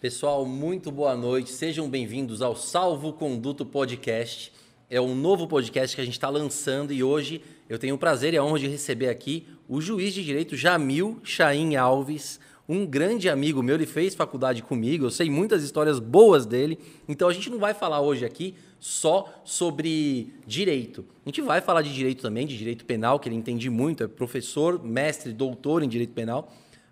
Pessoal, muito boa noite. Sejam bem-vindos ao Salvo Conduto Podcast. É um novo podcast que a gente está lançando e hoje eu tenho o prazer e a honra de receber aqui o juiz de direito Jamil Chaim Alves, um grande amigo meu. Ele fez faculdade comigo, eu sei muitas histórias boas dele. Então a gente não vai falar hoje aqui só sobre direito. A gente vai falar de direito também, de direito penal, que ele entende muito, é professor, mestre, doutor em direito penal.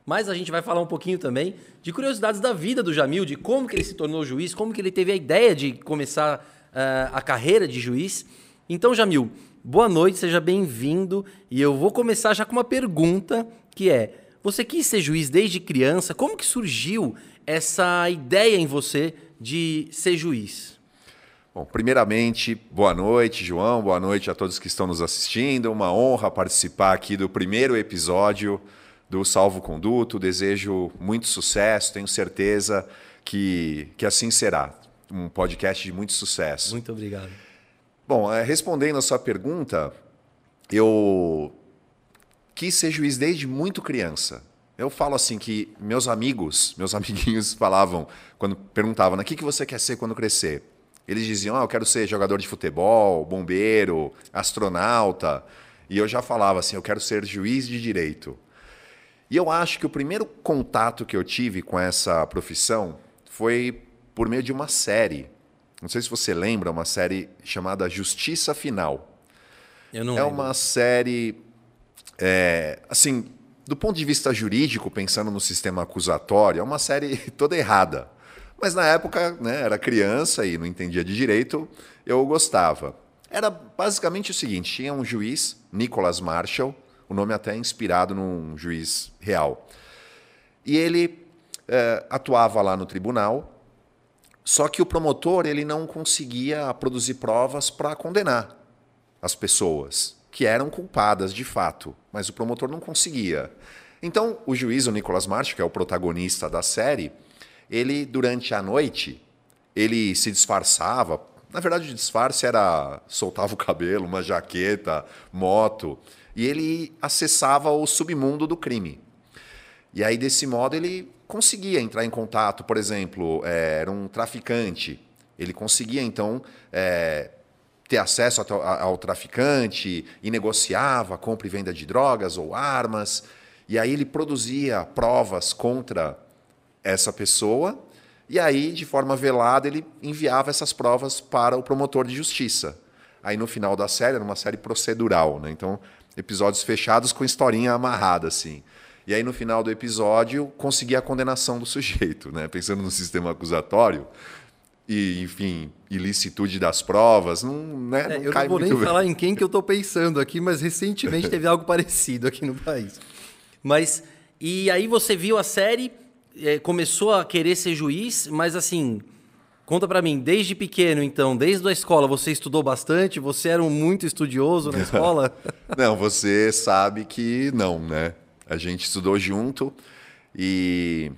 Mas a gente vai falar um pouquinho também de curiosidades da vida do Jamil, de como que ele se tornou juiz, como que ele teve a ideia de começar uh, a carreira de juiz. Então, Jamil, boa noite, seja bem-vindo. E eu vou começar já com uma pergunta que é: você quis ser juiz desde criança? Como que surgiu essa ideia em você de ser juiz? Bom, primeiramente, boa noite, João, boa noite a todos que estão nos assistindo. Uma honra participar aqui do primeiro episódio do Salvo Conduto. Desejo muito sucesso, tenho certeza que, que assim será um podcast de muito sucesso. Muito obrigado. Bom, é, respondendo a sua pergunta, eu quis ser juiz desde muito criança. Eu falo assim que meus amigos, meus amiguinhos falavam, quando perguntavam, o que, que você quer ser quando crescer? Eles diziam, ah, eu quero ser jogador de futebol, bombeiro, astronauta. E eu já falava assim, eu quero ser juiz de direito. E eu acho que o primeiro contato que eu tive com essa profissão foi por meio de uma série. Não sei se você lembra, uma série chamada Justiça Final. Eu não é lembro. uma série, é, assim, do ponto de vista jurídico, pensando no sistema acusatório, é uma série toda errada. Mas na época, né, era criança e não entendia de direito, eu gostava. Era basicamente o seguinte: tinha um juiz, Nicholas Marshall, o nome até é inspirado num juiz real. E ele é, atuava lá no tribunal só que o promotor ele não conseguia produzir provas para condenar as pessoas que eram culpadas de fato, mas o promotor não conseguia. Então, o juiz, o Nicolas March, que é o protagonista da série, ele durante a noite, ele se disfarçava. Na verdade, o disfarce era soltava o cabelo, uma jaqueta, moto, e ele acessava o submundo do crime. E aí desse modo ele conseguia entrar em contato, por exemplo, é, era um traficante, ele conseguia então é, ter acesso ao, traficante e negociava compra e venda de drogas ou armas, e aí ele produzia provas contra essa pessoa, e aí, de forma velada, ele enviava essas provas para o promotor de justiça. Aí no final da série, era uma série procedural, né? Então, episódios fechados com historinha amarrada, assim. E aí, no final do episódio, consegui a condenação do sujeito, né? Pensando no sistema acusatório e, enfim, ilicitude das provas, não, né, é, não Eu não vou nem bem. falar em quem que eu estou pensando aqui, mas recentemente teve algo parecido aqui no país. Mas, e aí você viu a série, é, começou a querer ser juiz, mas assim, conta para mim, desde pequeno então, desde a escola, você estudou bastante? Você era um muito estudioso na escola? não, você sabe que não, né? A gente estudou junto e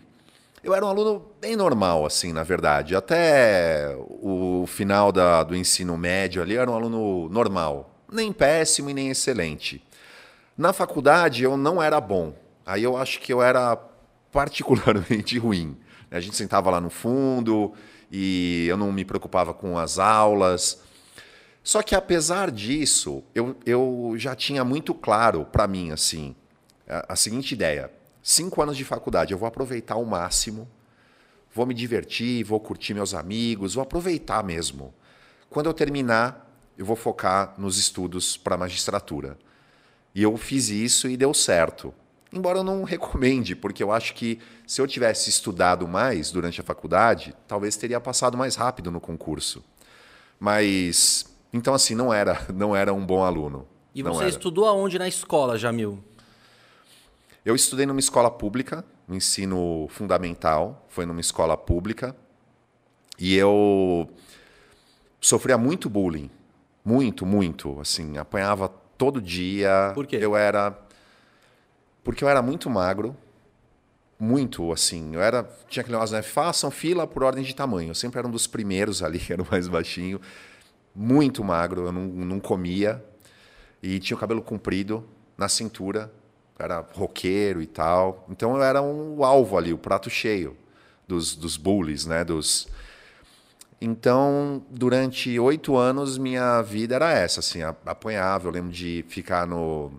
eu era um aluno bem normal, assim, na verdade. Até o final da, do ensino médio ali, eu era um aluno normal. Nem péssimo e nem excelente. Na faculdade, eu não era bom. Aí eu acho que eu era particularmente ruim. A gente sentava lá no fundo e eu não me preocupava com as aulas. Só que apesar disso, eu, eu já tinha muito claro para mim assim, a, seguinte ideia: cinco anos de faculdade, eu vou aproveitar ao máximo, vou me divertir, vou curtir meus amigos, vou aproveitar mesmo. Quando eu terminar, eu vou focar nos estudos para magistratura. E eu fiz isso e deu certo. Embora eu não recomende, porque eu acho que se eu tivesse estudado mais durante a faculdade, talvez teria passado mais rápido no concurso. Mas então assim, não era, não era um bom aluno. E você estudou aonde na escola, Jamil? Eu estudei numa escola pública, no ensino fundamental, foi numa escola pública, e eu sofria muito bullying. Muito, muito. Assim, apanhava todo dia. Por quê? Eu era. Porque eu era muito magro. Muito, assim. Eu era. Tinha aquele negócio, né? Façam fila por ordem de tamanho. Eu sempre era um dos primeiros ali, era o mais baixinho. Muito magro, eu não, não comia. E tinha o cabelo comprido na cintura era roqueiro e tal. Então eu era um alvo ali, o prato cheio dos, dos bullies, né? Dos... Então, durante oito anos, minha vida era essa, assim, apanhava. Eu lembro de ficar no,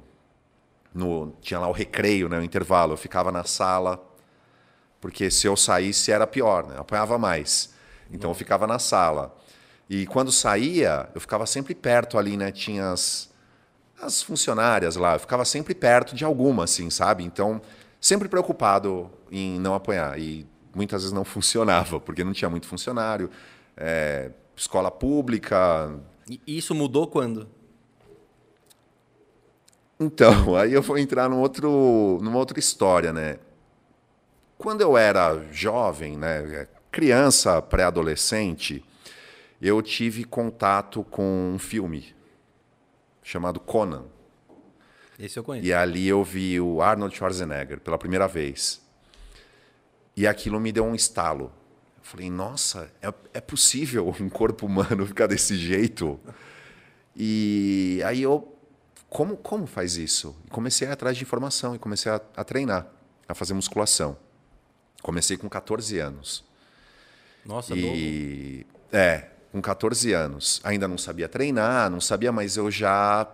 no... Tinha lá o recreio, né? O intervalo. Eu ficava na sala, porque se eu saísse era pior, né? Apanhava mais. Então, eu ficava na sala. E quando saía, eu ficava sempre perto ali, né? Tinha as, as funcionárias lá, eu ficava sempre perto de alguma, assim, sabe? Então, sempre preocupado em não apanhar. E muitas vezes não funcionava, porque não tinha muito funcionário. É, escola pública. E isso mudou quando? Então, aí eu vou entrar num outro, numa outra história, né? Quando eu era jovem, né, criança, pré-adolescente, eu tive contato com um filme chamado Conan. Esse eu conheço. E ali eu vi o Arnold Schwarzenegger pela primeira vez. E aquilo me deu um estalo. Eu falei, nossa, é, é possível um corpo humano ficar desse jeito? E aí eu, como, como faz isso? E comecei a ir atrás de informação e comecei a, a treinar, a fazer musculação. Comecei com 14 anos. Nossa, e, novo. É, com 14 anos. Ainda não sabia treinar, não sabia, mas eu já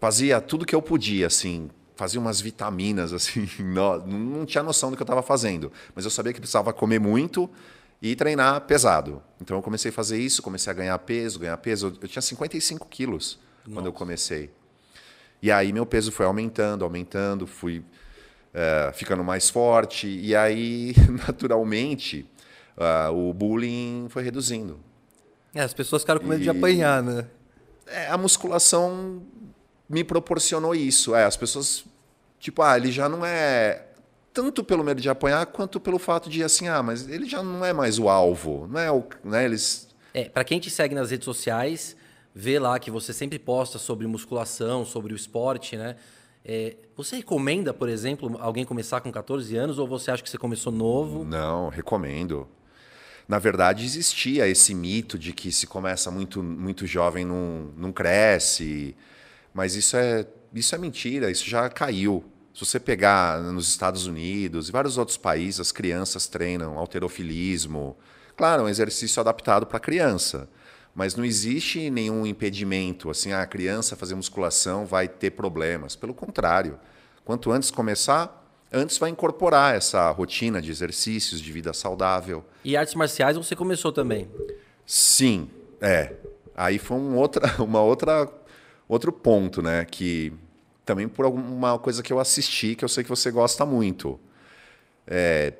fazia tudo que eu podia, assim, fazia umas vitaminas, assim, não, não tinha noção do que eu estava fazendo, mas eu sabia que precisava comer muito e treinar pesado. Então eu comecei a fazer isso, comecei a ganhar peso, ganhar peso. Eu, tinha 55 quilos Nossa. quando eu comecei. E aí meu peso foi aumentando, aumentando, fui é, ficando mais forte, e aí, naturalmente, uh, o bullying foi reduzindo. É, as pessoas ficaram com medo e... de apanhar, né? É, a musculação me proporcionou isso. É, as pessoas, tipo, ah, ele já não é tanto pelo medo de apanhar quanto pelo fato de assim, ah, mas ele já não é mais o alvo, não é o, né, eles É, para quem te segue nas redes sociais, vê lá que você sempre posta sobre musculação, sobre o esporte, né? É, você recomenda, por exemplo, alguém começar com 14 anos ou você acha que você começou novo? Não, recomendo na verdade, existia esse mito de que se começa muito, muito jovem não, não cresce. Mas isso é, isso é mentira, isso já caiu. Se você pegar nos Estados Unidos e vários outros países, as crianças treinam alterofilismo. Claro, um exercício adaptado para criança. Mas não existe nenhum impedimento, assim, ah, a criança fazer musculação vai ter problemas. Pelo contrário, quanto antes começar, antes vai incorporar essa rotina de exercícios, de vida saudável. E artes marciais você começou também? Sim, é. Aí foi um outra, uma outra, outro ponto, né? Que também por alguma coisa que eu assisti, que eu sei que você gosta muito. É,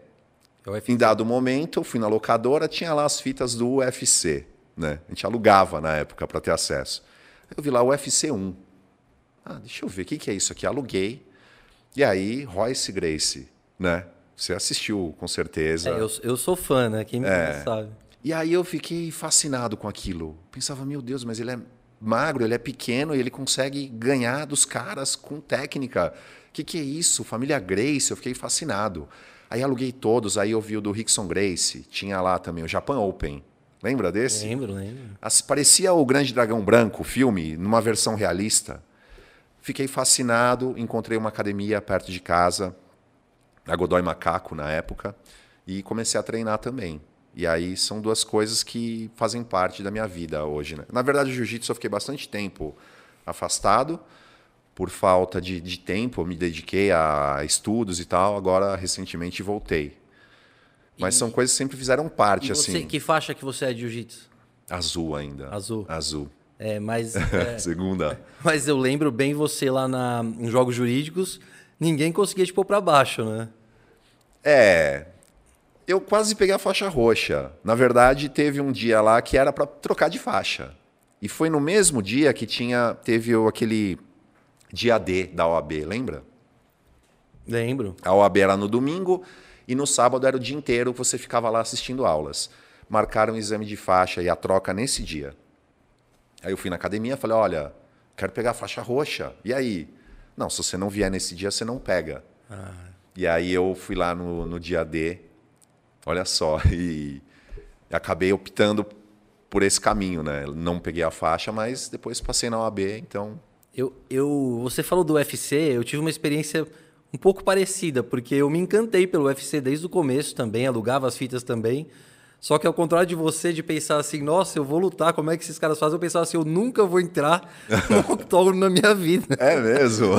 em dado momento, eu fui na locadora, tinha lá as fitas do UFC, né? A gente alugava na época para ter acesso. Eu vi lá o UFC 1. Ah, deixa eu ver, o que, que é isso aqui? Aluguei. E aí, Royce Grace, né? Você assistiu, com certeza. É, eu, eu sou fã, né? Quem me é. sabe. E aí eu fiquei fascinado com aquilo. Pensava, meu Deus, mas ele é magro, ele é pequeno e ele consegue ganhar dos caras com técnica. O que, que é isso? Família Grace, eu fiquei fascinado. Aí aluguei todos, aí eu vi o do Rickson Grace, tinha lá também o Japan Open. Lembra desse? Lembro, lembro. Parecia o Grande Dragão Branco, o filme, numa versão realista. Fiquei fascinado, encontrei uma academia perto de casa, a Godoy Macaco na época, e comecei a treinar também. E aí são duas coisas que fazem parte da minha vida hoje. Né? Na verdade, o jiu-jitsu eu fiquei bastante tempo afastado, por falta de, de tempo, eu me dediquei a estudos e tal, agora recentemente voltei. Mas e, são coisas que sempre fizeram parte. Você, assim. Que faixa que você é de jiu-jitsu? Azul ainda. Azul. Azul. É, mas. É, Segunda. Mas eu lembro bem você lá na, em jogos jurídicos, ninguém conseguia te pôr para baixo, né? É. Eu quase peguei a faixa roxa. Na verdade, teve um dia lá que era para trocar de faixa. E foi no mesmo dia que tinha teve aquele dia D da OAB, lembra? Lembro. A OAB era no domingo e no sábado era o dia inteiro que você ficava lá assistindo aulas. Marcaram o exame de faixa e a troca nesse dia. Aí eu fui na academia e falei, olha, quero pegar a faixa roxa. E aí? Não, se você não vier nesse dia, você não pega. Ah. E aí eu fui lá no, no dia D, olha só, e acabei optando por esse caminho, né? Não peguei a faixa, mas depois passei na OAB, então... Eu, eu, você falou do UFC, eu tive uma experiência um pouco parecida, porque eu me encantei pelo UFC desde o começo também, alugava as fitas também. Só que ao contrário de você, de pensar assim, nossa, eu vou lutar, como é que esses caras fazem? Eu pensava assim, eu nunca vou entrar no octógono na minha vida. É mesmo?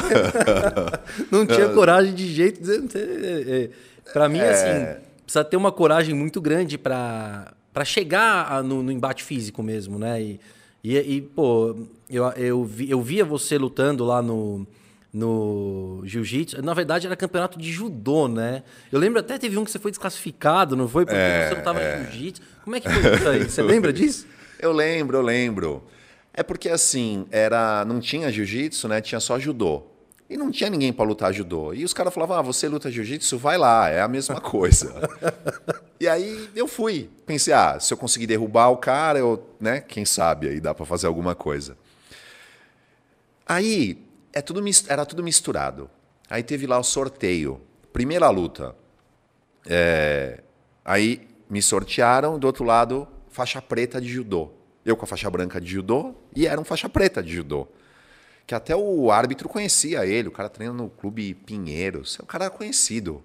não tinha coragem de jeito. É, é, para mim, é... assim, precisa ter uma coragem muito grande para chegar no, no, embate físico mesmo, né? E, e, e pô, eu, eu, vi, eu via você lutando lá no, no jiu-jitsu. Na verdade, era campeonato de judô, né? Eu lembro até teve um que você foi desclassificado, não foi? Porque é, você não estava é. no jiu-jitsu. Como é que foi isso aí? Você lembra disso? Eu lembro, eu lembro. É porque assim, era não tinha jiu-jitsu, né? Tinha só judô. E não tinha ninguém para lutar judô. E os caras falavam: "Ah, você luta jiu-jitsu, vai lá, é a mesma coisa". e aí eu fui. Pensei: "Ah, se eu conseguir derrubar o cara, eu, né, quem sabe aí dá para fazer alguma coisa". Aí é tudo, era tudo misturado. Aí teve lá o sorteio. Primeira luta. É, aí me sortearam, do outro lado, faixa preta de judô. Eu com a faixa branca de judô e era um faixa preta de judô. Que até o árbitro conhecia ele, o cara treina no clube Pinheiros, o cara era conhecido.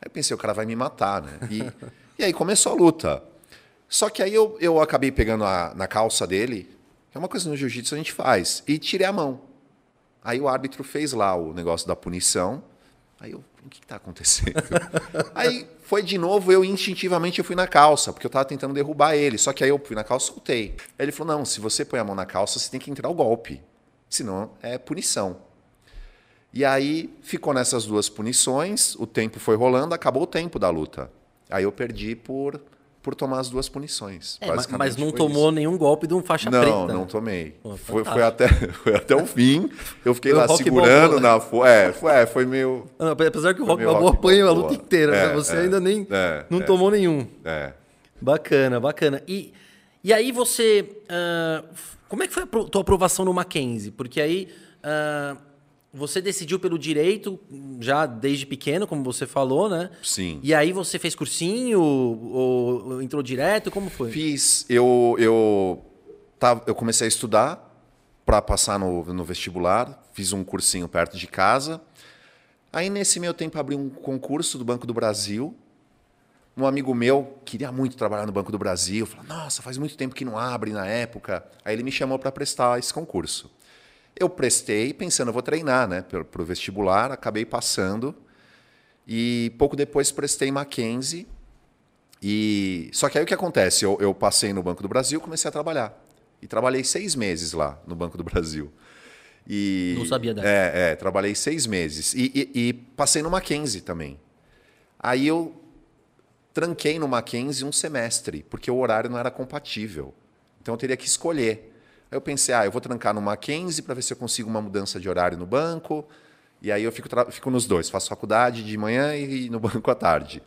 Aí pensei, o cara vai me matar, né? E, e aí começou a luta. Só que aí eu, eu acabei pegando a, na calça dele, que é uma coisa no jiu-jitsu a gente faz, e tirei a mão. Aí o árbitro fez lá o negócio da punição. Aí eu, o que está acontecendo? aí foi de novo, eu instintivamente eu fui na calça, porque eu estava tentando derrubar ele. Só que aí eu fui na calça e soltei. Aí ele falou: não, se você põe a mão na calça, você tem que entrar o golpe. Senão é punição. E aí ficou nessas duas punições, o tempo foi rolando, acabou o tempo da luta. Aí eu perdi por por tomar as duas punições. É, mas não tomou isso. nenhum golpe de um faixa não, preta. Não, não tomei. Pô, foi, foi, até, foi até o fim. Eu fiquei lá segurando na. É, foi, é, foi meio. Não, apesar que o Rock Balboa apanhou a luta inteira, é, você é, ainda nem é, não é. tomou nenhum. É. Bacana, bacana. E, e aí você. Uh, como é que foi a tua aprovação no Mackenzie? Porque aí. Uh, você decidiu pelo direito já desde pequeno, como você falou, né? Sim. E aí você fez cursinho ou, ou entrou direto? Como foi? Fiz. Eu, eu, tava, eu comecei a estudar para passar no, no vestibular. Fiz um cursinho perto de casa. Aí, nesse meu tempo, abri um concurso do Banco do Brasil. Um amigo meu queria muito trabalhar no Banco do Brasil. Falou, nossa, faz muito tempo que não abre na época. Aí ele me chamou para prestar esse concurso. Eu prestei pensando, eu vou treinar né, para o vestibular, acabei passando. E pouco depois prestei Mackenzie. E... Só que aí o que acontece? Eu, eu passei no Banco do Brasil comecei a trabalhar. E trabalhei seis meses lá no Banco do Brasil. E, Não sabia dessa. É, é trabalhei seis meses. E, e, e, passei no Mackenzie também. Aí eu tranquei no Mackenzie um semestre, porque o horário não era compatível. Então eu teria que escolher. Aí eu pensei, ah, eu vou trancar no Mackenzie para ver se eu consigo uma mudança de horário no banco. E aí eu fico, fico nos dois, faço faculdade de manhã e no banco à tarde.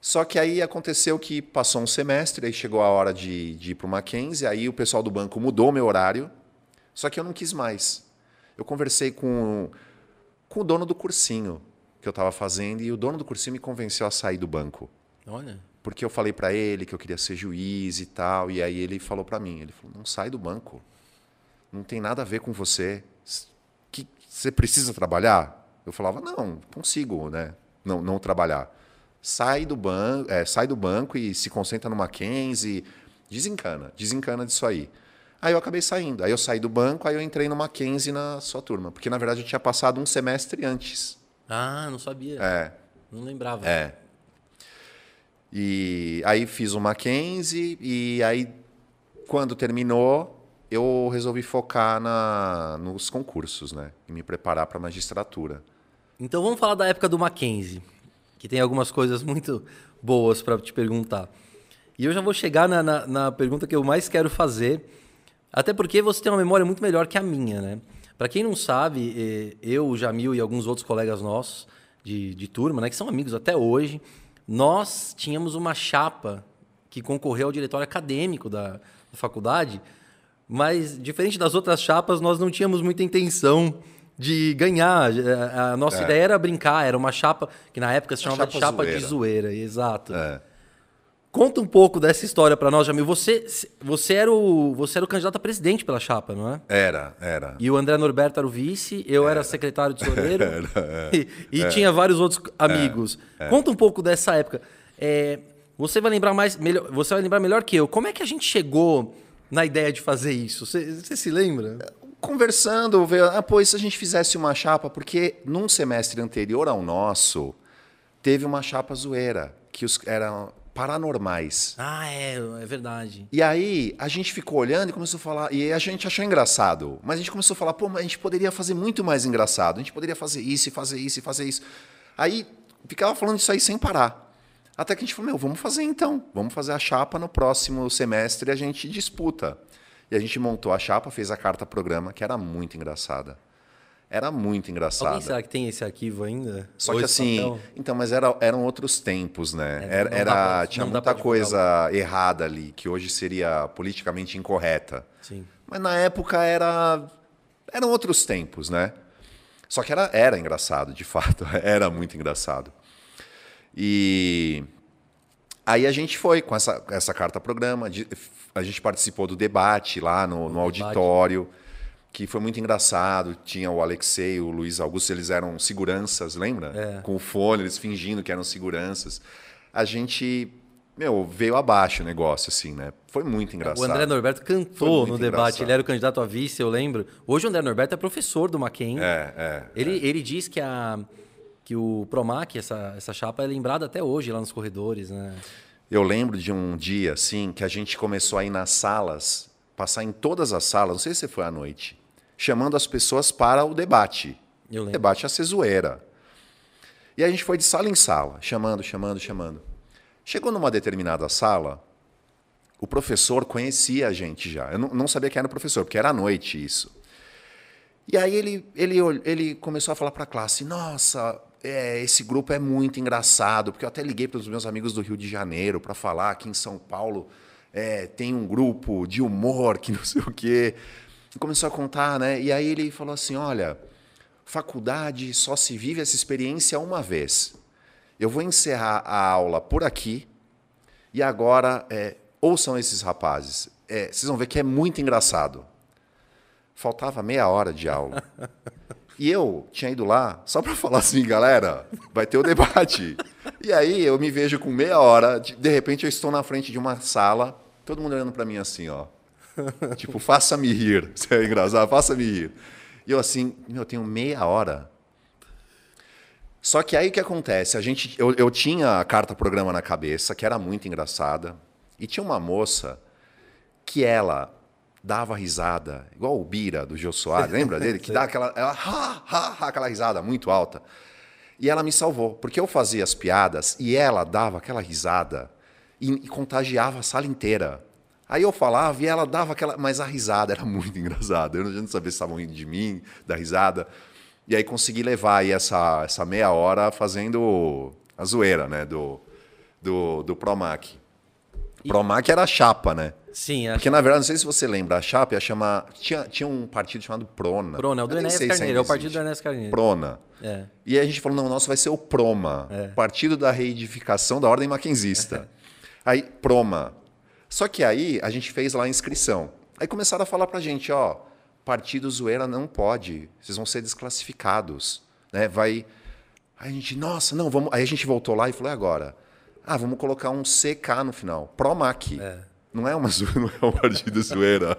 Só que aí aconteceu que passou um semestre, aí chegou a hora de, de ir para o Mackenzie, aí o pessoal do banco mudou meu horário, só que eu não quis mais. Eu conversei com, com o dono do cursinho que eu estava fazendo e o dono do cursinho me convenceu a sair do banco. Olha porque eu falei para ele que eu queria ser juiz e tal, e aí ele falou para mim, ele falou: "Não sai do banco. Não tem nada a ver com você. Que você precisa trabalhar?" Eu falava: "Não, consigo, né? Não, não trabalhar. Sai do banco, é, sai do banco e se concentra no Mackenzie, desencana, desencana disso aí." Aí eu acabei saindo. Aí eu saí do banco, aí eu entrei no Mackenzie na sua turma, porque na verdade eu tinha passado um semestre antes. Ah, não sabia. É. Não lembrava. É. E aí fiz o Mackenzie e aí quando terminou eu resolvi focar na, nos concursos, né? E me preparar para a magistratura. Então vamos falar da época do Mackenzie, que tem algumas coisas muito boas para te perguntar. E eu já vou chegar na, na, na, pergunta que eu mais quero fazer, até porque você tem uma memória muito melhor que a minha, né? Para quem não sabe, eh, eu, o Jamil e alguns outros colegas nossos de, de turma, né, que são amigos até hoje, nós tínhamos uma chapa que concorreu ao diretório acadêmico da, da faculdade, mas diferente das outras chapas, nós não tínhamos muita intenção de ganhar. A nossa é. ideia era brincar, era uma chapa que na época se chamava chapa de chapa zoeira. de zoeira, exato. É. Conta um pouco dessa história para nós, Jamil. Você, você, era o, você era o candidato a presidente pela chapa, não é? Era, era. E o André Norberto era o vice, eu era, era secretário de tesoureiro era, era, e, e tinha vários outros amigos. É, é. Conta um pouco dessa época. É, você vai lembrar mais, melhor, você vai lembrar melhor que eu. Como é que a gente chegou na ideia de fazer isso? Você, você se lembra? Conversando, ver, ah, pô, e se a gente fizesse uma chapa? Porque num semestre anterior ao nosso, teve uma chapa zoeira, que os, eram paranormais. Ah, é, é verdade. E aí a gente ficou olhando e começou a falar, e a gente achou engraçado, mas a gente começou a falar, pô, mas a gente poderia fazer muito mais engraçado, a gente poderia fazer isso e fazer isso e fazer isso. Aí ficava falando isso aí sem parar. Até que a gente falou, meu, vamos fazer então, vamos fazer a chapa no próximo semestre e a gente disputa. E a gente montou a chapa, fez a carta programa, que era muito engraçada. Era muito engraçado. Alguém será que tem esse arquivo ainda? Só que assim, papel? então, mas era, eram outros tempos, né? É, era, era pra, tinha muita coisa errada ali, que hoje seria politicamente incorreta. Sim. Mas na época era eram outros tempos, né? Só que era, era engraçado, de fato, era muito engraçado. E aí a gente foi com essa, essa carta programa, a gente participou do debate lá no, no auditório. Debate que foi muito engraçado. Tinha o Alexei, o Luiz Augusto, eles eram seguranças, lembra? É. Com o fone, eles fingindo que eram seguranças. A gente, meu, veio abaixo o negócio, assim, né? Foi muito engraçado. O André Norberto cantou no debate, engraçado. ele era o candidato a vice, eu lembro. Hoje o André Norberto é professor do Mackenzie. É, é. Ele, é. ele diz que, a, que o Promac, essa, essa chapa, é lembrada até hoje lá nos corredores, né? Eu lembro de um dia, assim, que a gente começou a ir nas salas, passar em todas as salas, não sei se foi à noite, chamando as pessoas para o debate. O debate ia ser zoeira. E a gente foi de sala em sala, chamando, chamando, chamando. Chegou numa determinada sala, o professor conhecia a gente já. Eu não, sabia quem era o professor, porque era à noite isso. E aí ele, ele, ele começou a falar para a classe: Nossa, é, esse grupo é muito engraçado, porque eu até liguei para os meus amigos do Rio de Janeiro para falar que em São Paulo é, tem um grupo de humor que não sei o quê começou a contar, né? E aí ele falou assim: olha, faculdade só se vive essa experiência uma vez. Eu vou encerrar a aula por aqui e agora é, ouçam esses rapazes. É, vocês vão ver que é muito engraçado. Faltava meia hora de aula. E eu tinha ido lá só para falar assim, galera, vai ter o debate. E aí eu me vejo com meia hora, de, de repente eu estou na frente de uma sala, todo mundo olhando para mim assim, ó tipo, faça-me rir. Isso é engraçado, faça-me rir. E eu assim, meu, eu tenho meia hora. Só que aí o que acontece? A gente, eu, eu tinha a carta programa na cabeça, que era muito engraçada, e tinha uma moça que ela dava risada, igual o Bira do Jô Soares, lembra dele? Que dá aquela, ela, ha, ha, ha, aquela risada muito alta. E ela me salvou, porque eu fazia as piadas e ela dava aquela risada e, e contagiava a sala inteira. Aí eu falava e ela dava aquela. Mas a risada era muito engraçada. Eu não sabia se estavam rindo de mim, da risada. E aí consegui levar aí essa, essa meia hora fazendo a zoeira, né? Do, do, do Promac. E... Promac era a chapa, né? Sim, Porque, chapa. na verdade, não sei se você lembra, a chapa ia chamar. Tinha, tinha um partido chamado Prona. Prona, é o do Enéas Carneiro, é o partido do Enéas Carneiro. Prona. É. E aí a gente falou: não, o nosso vai ser o Proma, é. Partido da Reedificação da Ordem Maquenzista. aí, Proma. Só que aí a gente fez lá a inscrição. Aí começaram a falar para a gente, ó, partido zoeira não pode, vocês vão ser desclassificados, né? Vai. Aí a gente, nossa, não, vamos. Aí a gente voltou lá e falou, e agora? Ah, vamos colocar um CK no final, Promac. É. Não é uma não é um partido zoeira.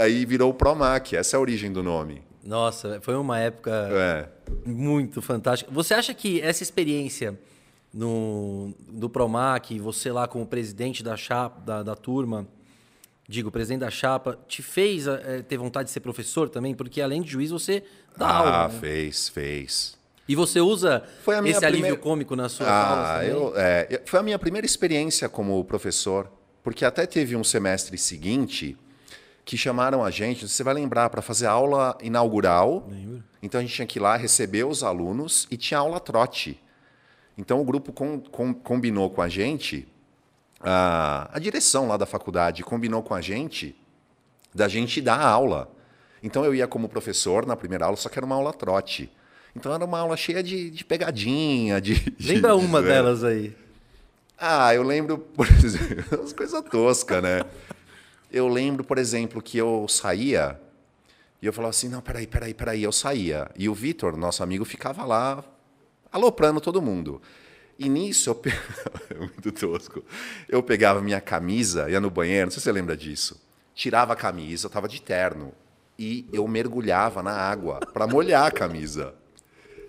Aí virou o Promac, essa é a origem do nome. Nossa, foi uma época é. muito fantástica. Você acha que essa experiência no, do Promac, você lá como presidente da, chapa, da, da turma, digo, presidente da chapa, te fez é, ter vontade de ser professor também? Porque além de juiz, você dá ah, aula. Ah, né? fez, fez. E você usa esse alívio cômico na sua ah, eu, é, Foi a minha primeira experiência como professor, porque até teve um semestre seguinte que chamaram a gente, você vai lembrar, para fazer aula inaugural. Lembro. Então a gente tinha que ir lá receber os alunos e tinha aula trote. Então o grupo com, com, combinou com a gente, a, a direção lá da faculdade combinou com a gente da gente dar aula. Então eu ia como professor na primeira aula, só que era uma aula trote. Então era uma aula cheia de, de pegadinha, de. Lembra de, uma delas aí. Ah, eu lembro, por exemplo, umas coisas toscas, né? Eu lembro, por exemplo, que eu saía e eu falava assim: não, peraí, peraí, peraí. Eu saía. E o Vitor, nosso amigo, ficava lá aloprando todo mundo. E nisso, eu pe... muito tosco. Eu pegava minha camisa, ia no banheiro, não sei se você lembra disso. Tirava a camisa, eu estava de terno. E eu mergulhava na água para molhar a camisa.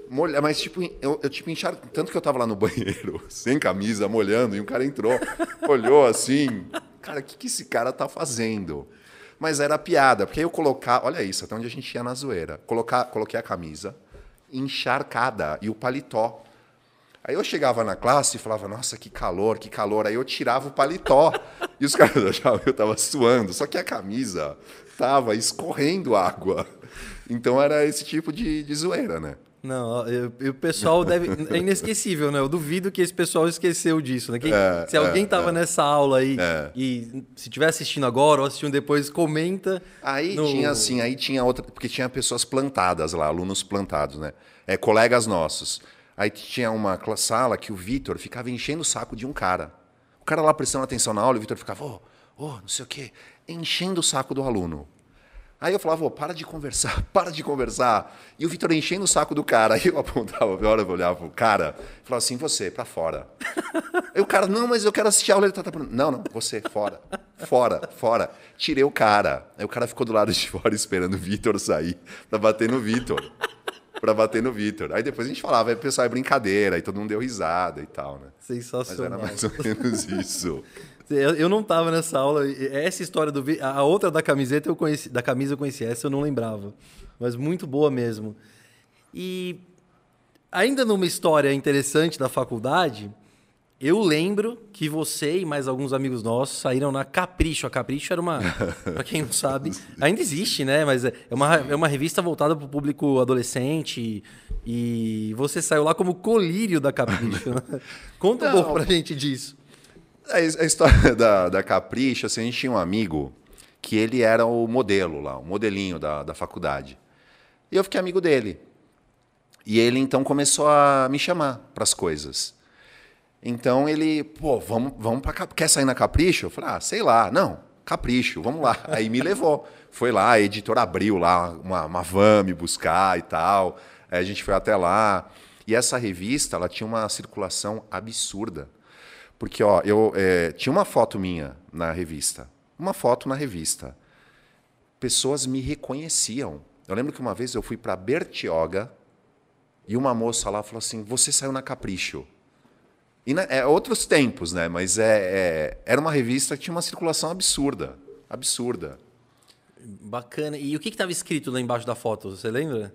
Molha, mas tipo, eu, eu tipo enxar... tanto que eu tava lá no banheiro, sem camisa, molhando, e um cara entrou, olhou assim, cara, o que, que esse cara tá fazendo? Mas era piada, porque eu colocar, olha isso, até onde a gente ia na zoeira. Colocar, coloquei a camisa encharcada e o paletó. Aí eu chegava na classe e falava, nossa, que calor, que calor. Aí eu tirava o paletó. e os caras achavam que eu tava suando. Só que a camisa tava escorrendo água. Então era esse tipo de, de zoeira, né? Não, eu, o pessoal deve. É inesquecível, né? Eu duvido que esse pessoal esqueceu disso, né? é, se alguém estava é, é, nessa aula aí é. e se estiver assistindo agora ou assistindo depois, comenta. Aí no... tinha assim, aí tinha outra. Porque tinha pessoas plantadas lá, alunos plantados, né? É, colegas nossos. Aí tinha uma sala que o Vitor ficava enchendo o saco de um cara. O cara lá prestando atenção na aula, o Vitor ficava, ô, oh, oh, não sei o quê, enchendo o saco do aluno. Aí eu falava, oh, para de conversar, para de conversar. E o Vitor enchendo o saco do cara. Aí eu apontava, a hora eu olhava pro cara, falava assim, você, para fora. Aí o cara, não, mas eu quero assistir a aula. Ele tá, tá Não, não, você, fora, fora, fora. Tirei o cara. Aí o cara ficou do lado de fora esperando o Vitor sair para bater no Vitor. para bater no Vitor. Aí depois a gente falava, aí o pessoal é brincadeira, aí todo mundo deu risada e tal, né? Sensacional. Mas era mais ou menos isso. Eu não estava nessa aula. Essa história do a outra da camiseta eu conheci, da camisa eu conhecia, essa eu não lembrava. Mas muito boa mesmo. E ainda numa história interessante da faculdade, eu lembro que você e mais alguns amigos nossos saíram na Capricho. A Capricho era uma, para quem não sabe, ainda existe, né? Mas é uma, é uma revista voltada para o público adolescente. E você saiu lá como colírio da Capricho. Né? Conta não, um pouco pra gente disso. A, história da, da Capricho, assim, a gente tinha um amigo que ele era o modelo lá, o modelinho da, da faculdade. E eu fiquei amigo dele. E ele então começou a me chamar para as coisas. Então ele, pô, vamos, vamos para quer sair na Capricho? Eu falei, ah, sei lá, não, Capricho, vamos lá. Aí me levou. Foi lá, a editora abriu lá uma, uma van me buscar e tal. Aí a gente foi até lá. E essa revista, ela tinha uma circulação absurda. Porque ó, eu é, tinha uma foto minha na revista, uma foto na revista. Pessoas me reconheciam. Eu lembro que uma vez eu fui para Bertioga e uma moça lá falou assim: "Você saiu na Capricho". E na, é outros tempos, né? Mas é, é, era uma revista que tinha uma circulação absurda, absurda. Bacana. E o que estava escrito lá embaixo da foto? Você lembra?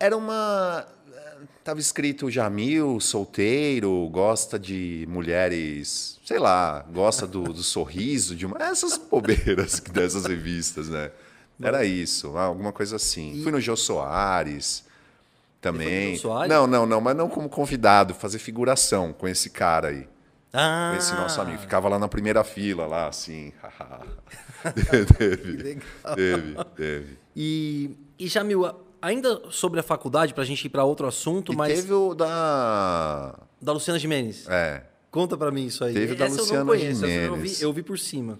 Era uma Tava escrito Jamil, solteiro, gosta de mulheres, sei lá, gosta do, do sorriso de uma. Essas bobeiras dessas revistas, né? Era isso, alguma coisa assim. E... Fui no Jô Soares também. Soares? Não, não, não, mas não como convidado, fazer figuração com esse cara aí. Ah. Com esse nosso amigo. Ficava lá na primeira fila, lá, assim. teve, teve, teve. E, e Jamil, Ainda sobre a faculdade, para a gente ir para outro assunto, e mas. Teve o da. Da Luciana Gimenez. É. Conta para mim isso aí. Teve o da essa Luciana eu não conheço, Gimenez. Eu vi, eu vi por cima.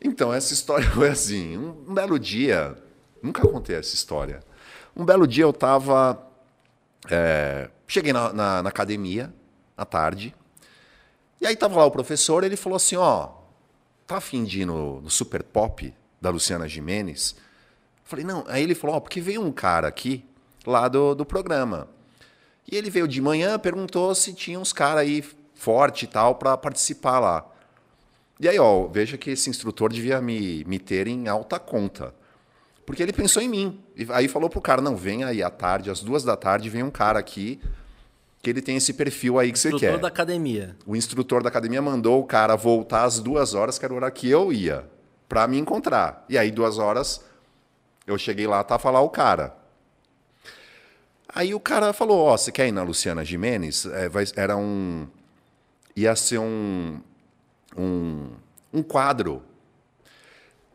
Então, essa história foi assim. Um, um belo dia. Nunca contei essa história. Um belo dia eu estava. É, cheguei na, na, na, academia, à tarde. E aí tava lá o professor, ele falou assim: ó, tá afim de ir no, no Super Pop da Luciana Gimenez? Falei, não. Aí ele falou, ó, oh, porque veio um cara aqui, lá do, do programa. E ele veio de manhã, perguntou se tinha uns caras aí forte e tal para participar lá. E aí, ó, veja que esse instrutor devia me, me ter em alta conta. Porque ele pensou em mim. E aí falou pro cara, não, vem aí à tarde, às duas da tarde, vem um cara aqui que ele tem esse perfil aí que você quer. O instrutor da academia. O instrutor da academia mandou o cara voltar às duas horas, que era o horário que eu ia, para me encontrar. E aí, duas horas, eu cheguei lá, tava lá o cara. Aí o cara falou: Ó, oh, você quer ir na Luciana Jimenez? É, vai, era um. ia ser um. um, um quadro.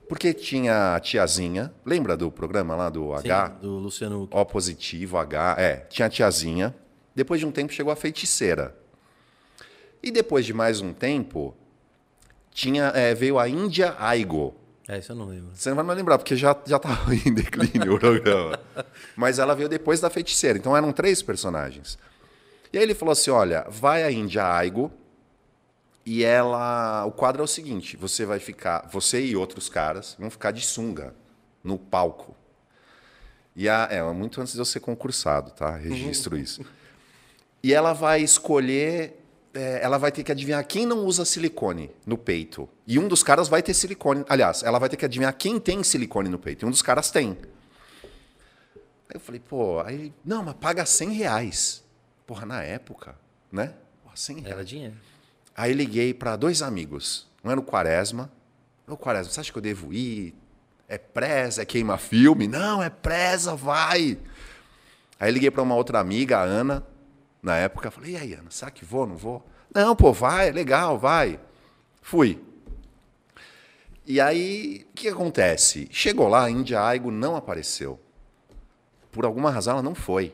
Porque tinha a tiazinha, lembra do programa lá do Sim, H? do Luciano. O positivo, H. É, tinha a tiazinha. Depois de um tempo chegou a feiticeira. E depois de mais um tempo, tinha, é, veio a Índia Aigo. É, isso eu não lembro. Você não vai lembrar, porque já estava em declínio o programa. Mas ela veio depois da feiticeira. Então eram três personagens. E aí ele falou assim: olha, vai a Índia Aigo. E ela. O quadro é o seguinte: você vai ficar. Você e outros caras vão ficar de sunga no palco. E a, é, muito antes de eu ser concursado, tá? Registro isso. E ela vai escolher é, ela vai ter que adivinhar quem não usa silicone no peito. E um dos caras vai ter silicone. Aliás, ela vai ter que adivinhar quem tem silicone no peito. E um dos caras tem. Aí eu falei, pô, aí. Não, mas paga 100 reais. Porra, na época, né? Porra, 100 reais. Era dinheiro. Aí liguei para dois amigos. Um era o Quaresma. Ô, Quaresma, você acha que eu devo ir? É presa, é queima filme? Não, é presa, vai. Aí liguei para uma outra amiga, a Ana na época. Falei, e aí, Ana, será que vou, não vou? Não, pô, vai, legal, vai. Fui. E aí, o que acontece? Chegou lá, a Índia Aigo não apareceu. Por alguma razão, ela não foi.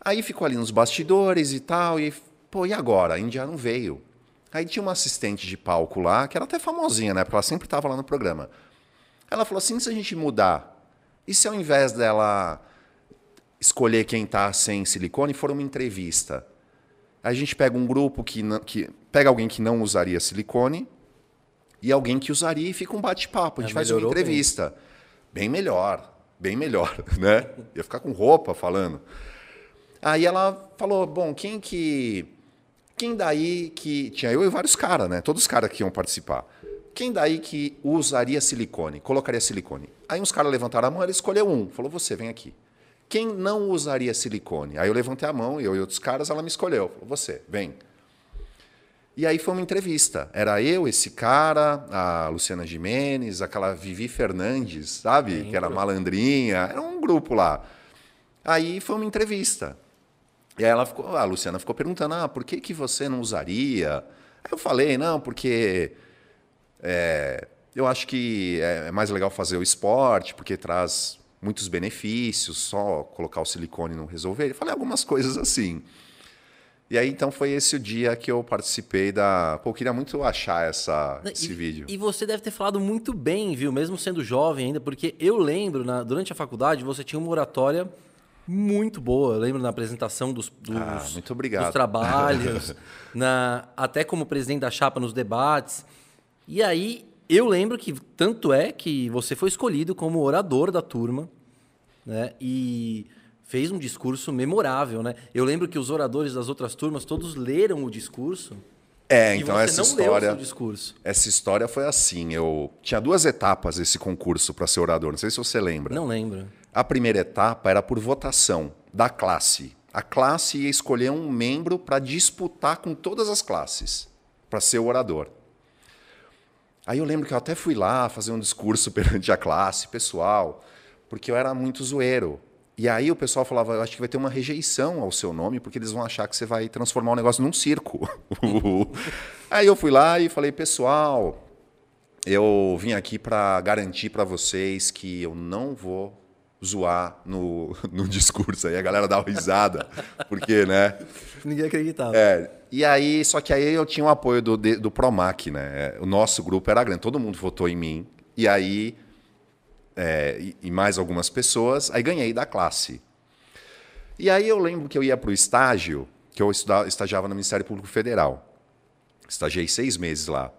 Aí ficou ali nos bastidores e tal, e, pô, e agora? A Índia não veio. Aí tinha uma assistente de palco lá, que era até famosinha, né? Porque ela sempre estava lá no programa. Ela falou assim: se a gente mudar, e se ao invés dela escolher quem está sem silicone for uma entrevista. A gente pega um grupo que, não, que pega alguém que não usaria silicone e alguém que usaria e fica um bate-papo. A gente é, faz uma entrevista. Bem. bem melhor, bem melhor, né? Ia ficar com roupa falando. Aí ela falou: bom, quem que. Quem daí que. Tinha eu e vários caras, né? Todos os caras que iam participar. Quem daí que usaria silicone, colocaria silicone? Aí uns caras levantaram a mão, ele escolheu um. Falou: você, vem aqui. Quem não usaria silicone? Aí eu levantei a mão, eu e outros caras, ela me escolheu. Falou, você, vem. E aí foi uma entrevista. Era eu, esse cara, a Luciana Jimenez, aquela Vivi Fernandes, sabe? que era malandrinha. Era um grupo lá. Aí foi uma entrevista. E aí ela ficou, a Luciana ficou perguntando: ah, por que, que você não usaria? Aí eu falei: não, porque é, eu acho que é mais legal fazer o esporte, porque traz muitos benefícios, só colocar o silicone não resolver. Eu falei algumas coisas assim. E aí, então, foi esse o dia que eu participei da. Pô, eu queria muito achar essa, e, esse vídeo. E você deve ter falado muito bem, viu? Mesmo sendo jovem ainda, porque eu lembro, na, durante a faculdade, você tinha uma oratória muito boa. Eu lembro na apresentação dos, dos, ah, muito obrigado. dos trabalhos, na, até como presidente da chapa nos debates. E aí, eu lembro que tanto é que você foi escolhido como orador da turma, né? E fez um discurso memorável, né? Eu lembro que os oradores das outras turmas todos leram o discurso. É, então essa história. discurso. Essa história foi assim. Eu tinha duas etapas esse concurso para ser orador. Não sei se você lembra. Não lembro. A primeira etapa era por votação da classe. A classe ia escolher um membro para disputar com todas as classes para ser o orador. Aí eu lembro que eu até fui lá fazer um discurso perante a classe, pessoal, porque eu era muito zoeiro. E aí o pessoal falava, eu acho que vai ter uma rejeição ao seu nome, porque eles vão achar que você vai transformar o negócio num circo. aí eu fui lá e falei, pessoal, eu vim aqui para garantir para vocês que eu não vou zoar no, no discurso. Aí a galera dava risada, porque, né? Ninguém acreditava. É, e aí, só que aí eu tinha o apoio do, do Promac, né? O nosso grupo era grande, todo mundo votou em mim. E aí, é, e, e mais algumas pessoas, aí ganhei da classe. E aí eu lembro que eu ia para o estágio, que eu estudava, estagiava no Ministério Público Federal. Estagiei seis meses lá.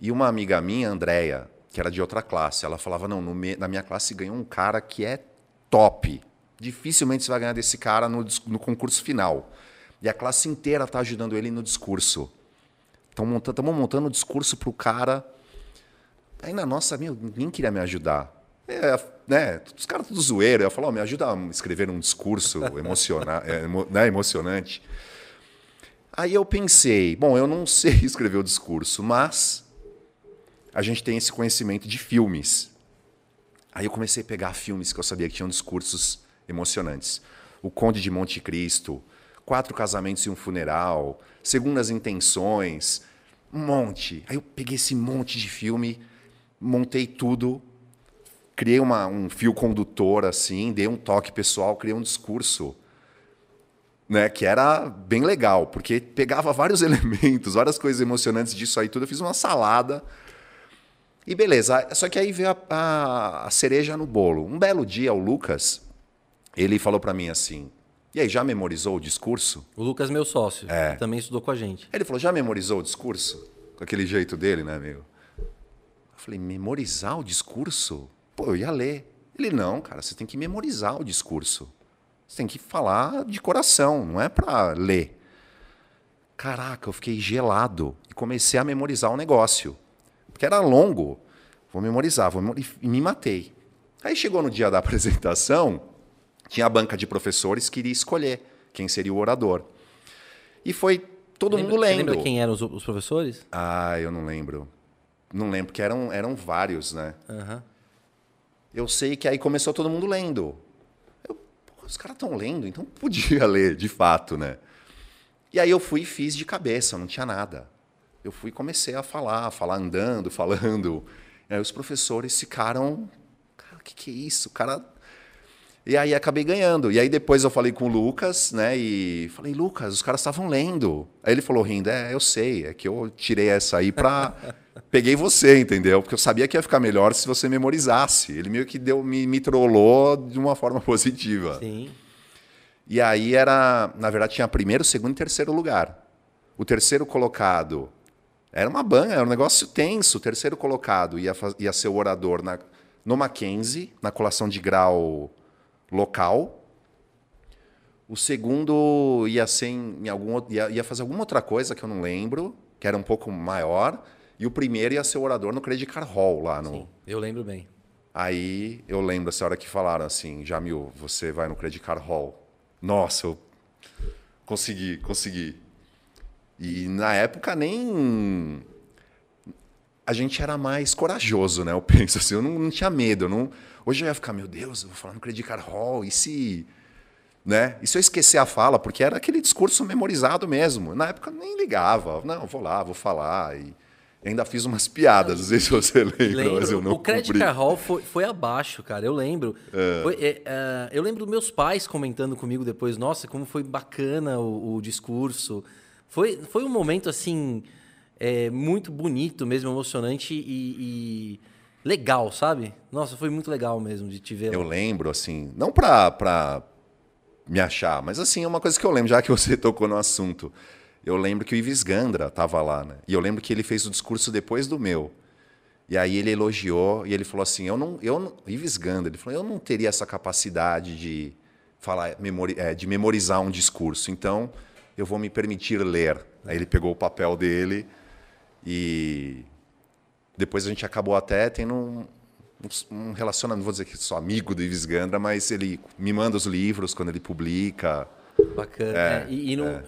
E uma amiga minha, Andréia, que era de outra classe, ela falava: Não, me, na minha classe ganhou um cara que é top. Dificilmente você vai ganhar desse cara no, no concurso final. E a classe inteira está ajudando ele no discurso. Estamos montando, montando o discurso para o cara. Aí na nossa, meu, ninguém queria me ajudar. É, né, os caras tudo zoeiro. Eu falo, oh, me ajuda a escrever um discurso emociona, é, né, emocionante. Aí eu pensei, bom, eu não sei escrever o discurso, mas a gente tem esse conhecimento de filmes. Aí eu comecei a pegar filmes que eu sabia que tinham discursos emocionantes. O Conde de Monte Cristo, Quatro Casamentos e um Funeral, Segundas Intenções, um monte. Aí eu peguei esse monte de filme, montei tudo, criei uma, um fio condutor assim, dei um toque pessoal, criei um discurso. né? Que era bem legal, porque pegava vários elementos, várias coisas emocionantes disso aí tudo. Eu fiz uma salada. E beleza, só que aí veio a, a, a cereja no bolo. Um belo dia, o Lucas, ele falou para mim assim: E aí, já memorizou o discurso? O Lucas, meu sócio, É. também estudou com a gente. Ele falou: Já memorizou o discurso? Com aquele jeito dele, né, amigo? Eu falei: Memorizar o discurso? Pô, eu ia ler. Ele: Não, cara, você tem que memorizar o discurso. Você tem que falar de coração, não é para ler. Caraca, eu fiquei gelado e comecei a memorizar o negócio. Porque era longo. Vou memorizar, vou memori- e me matei. Aí chegou no dia da apresentação, tinha a banca de professores que iria escolher quem seria o orador. E foi todo Lembra- mundo você lendo. Lembra quem eram os, os professores? Ah, eu não lembro. Não lembro, porque eram, eram vários, né? Aham. Eu sei que aí começou todo mundo lendo. Eu, os caras estão lendo, então podia ler, de fato, né? E aí eu fui e fiz de cabeça, não tinha nada. Eu fui e comecei a falar, falar andando, falando. E aí os professores ficaram, cara, o que, que é isso? O cara. E aí acabei ganhando. E aí depois eu falei com o Lucas, né? E falei, Lucas, os caras estavam lendo. Aí ele falou rindo, é, eu sei, é que eu tirei essa aí pra. Peguei você, entendeu? Porque eu sabia que ia ficar melhor se você memorizasse. Ele meio que deu, me, me trollou de uma forma positiva. Sim. E aí era, na verdade, tinha primeiro, segundo e terceiro lugar. O terceiro colocado era uma banca, era um negócio tenso. O terceiro colocado ia, ia ser o orador na, no Mackenzie, na colação de grau local. O segundo ia ser em, em algum ia, ia fazer alguma outra coisa que eu não lembro, que era um pouco maior. E o primeiro ia ser o orador no Credit Card Hall lá no, Sim, eu lembro bem. Aí eu lembro essa hora que falaram assim, Jamil, você vai no Credit Card Hall. Nossa, eu consegui, consegui. E na época nem a gente era mais corajoso, né? Eu penso assim, eu não, não tinha medo, eu não. Hoje eu ia ficar, meu Deus, eu vou falar no Credit Card Hall, e se né? E se eu esquecer a fala, porque era aquele discurso memorizado mesmo. Na época eu nem ligava, não, vou lá, vou falar e ainda fiz umas piadas, não sei se você lembra, mas eu Lembro. não o Credit cumpri. Card Hall foi, foi abaixo, cara. Eu lembro. Foi, é, é, eu lembro meus pais comentando comigo depois, nossa, como foi bacana o, o discurso. Foi, foi um momento, assim, é, muito bonito mesmo, emocionante e, e legal, sabe? Nossa, foi muito legal mesmo de te ver Eu lá. lembro, assim, não pra, pra me achar, mas assim, é uma coisa que eu lembro, já que você tocou no assunto. Eu lembro que o Ives Gandra estava lá, né? E eu lembro que ele fez o discurso depois do meu. E aí ele elogiou e ele falou assim: eu não, eu não, Ives Gandra, ele falou, eu não teria essa capacidade de falar, memori, é, de memorizar um discurso. Então eu vou me permitir ler. Aí ele pegou o papel dele e depois a gente acabou até tendo um, um- relacionamento, não vou dizer que sou amigo do Ives Gandra, mas ele me manda os livros quando ele publica. Bacana. É, e e não,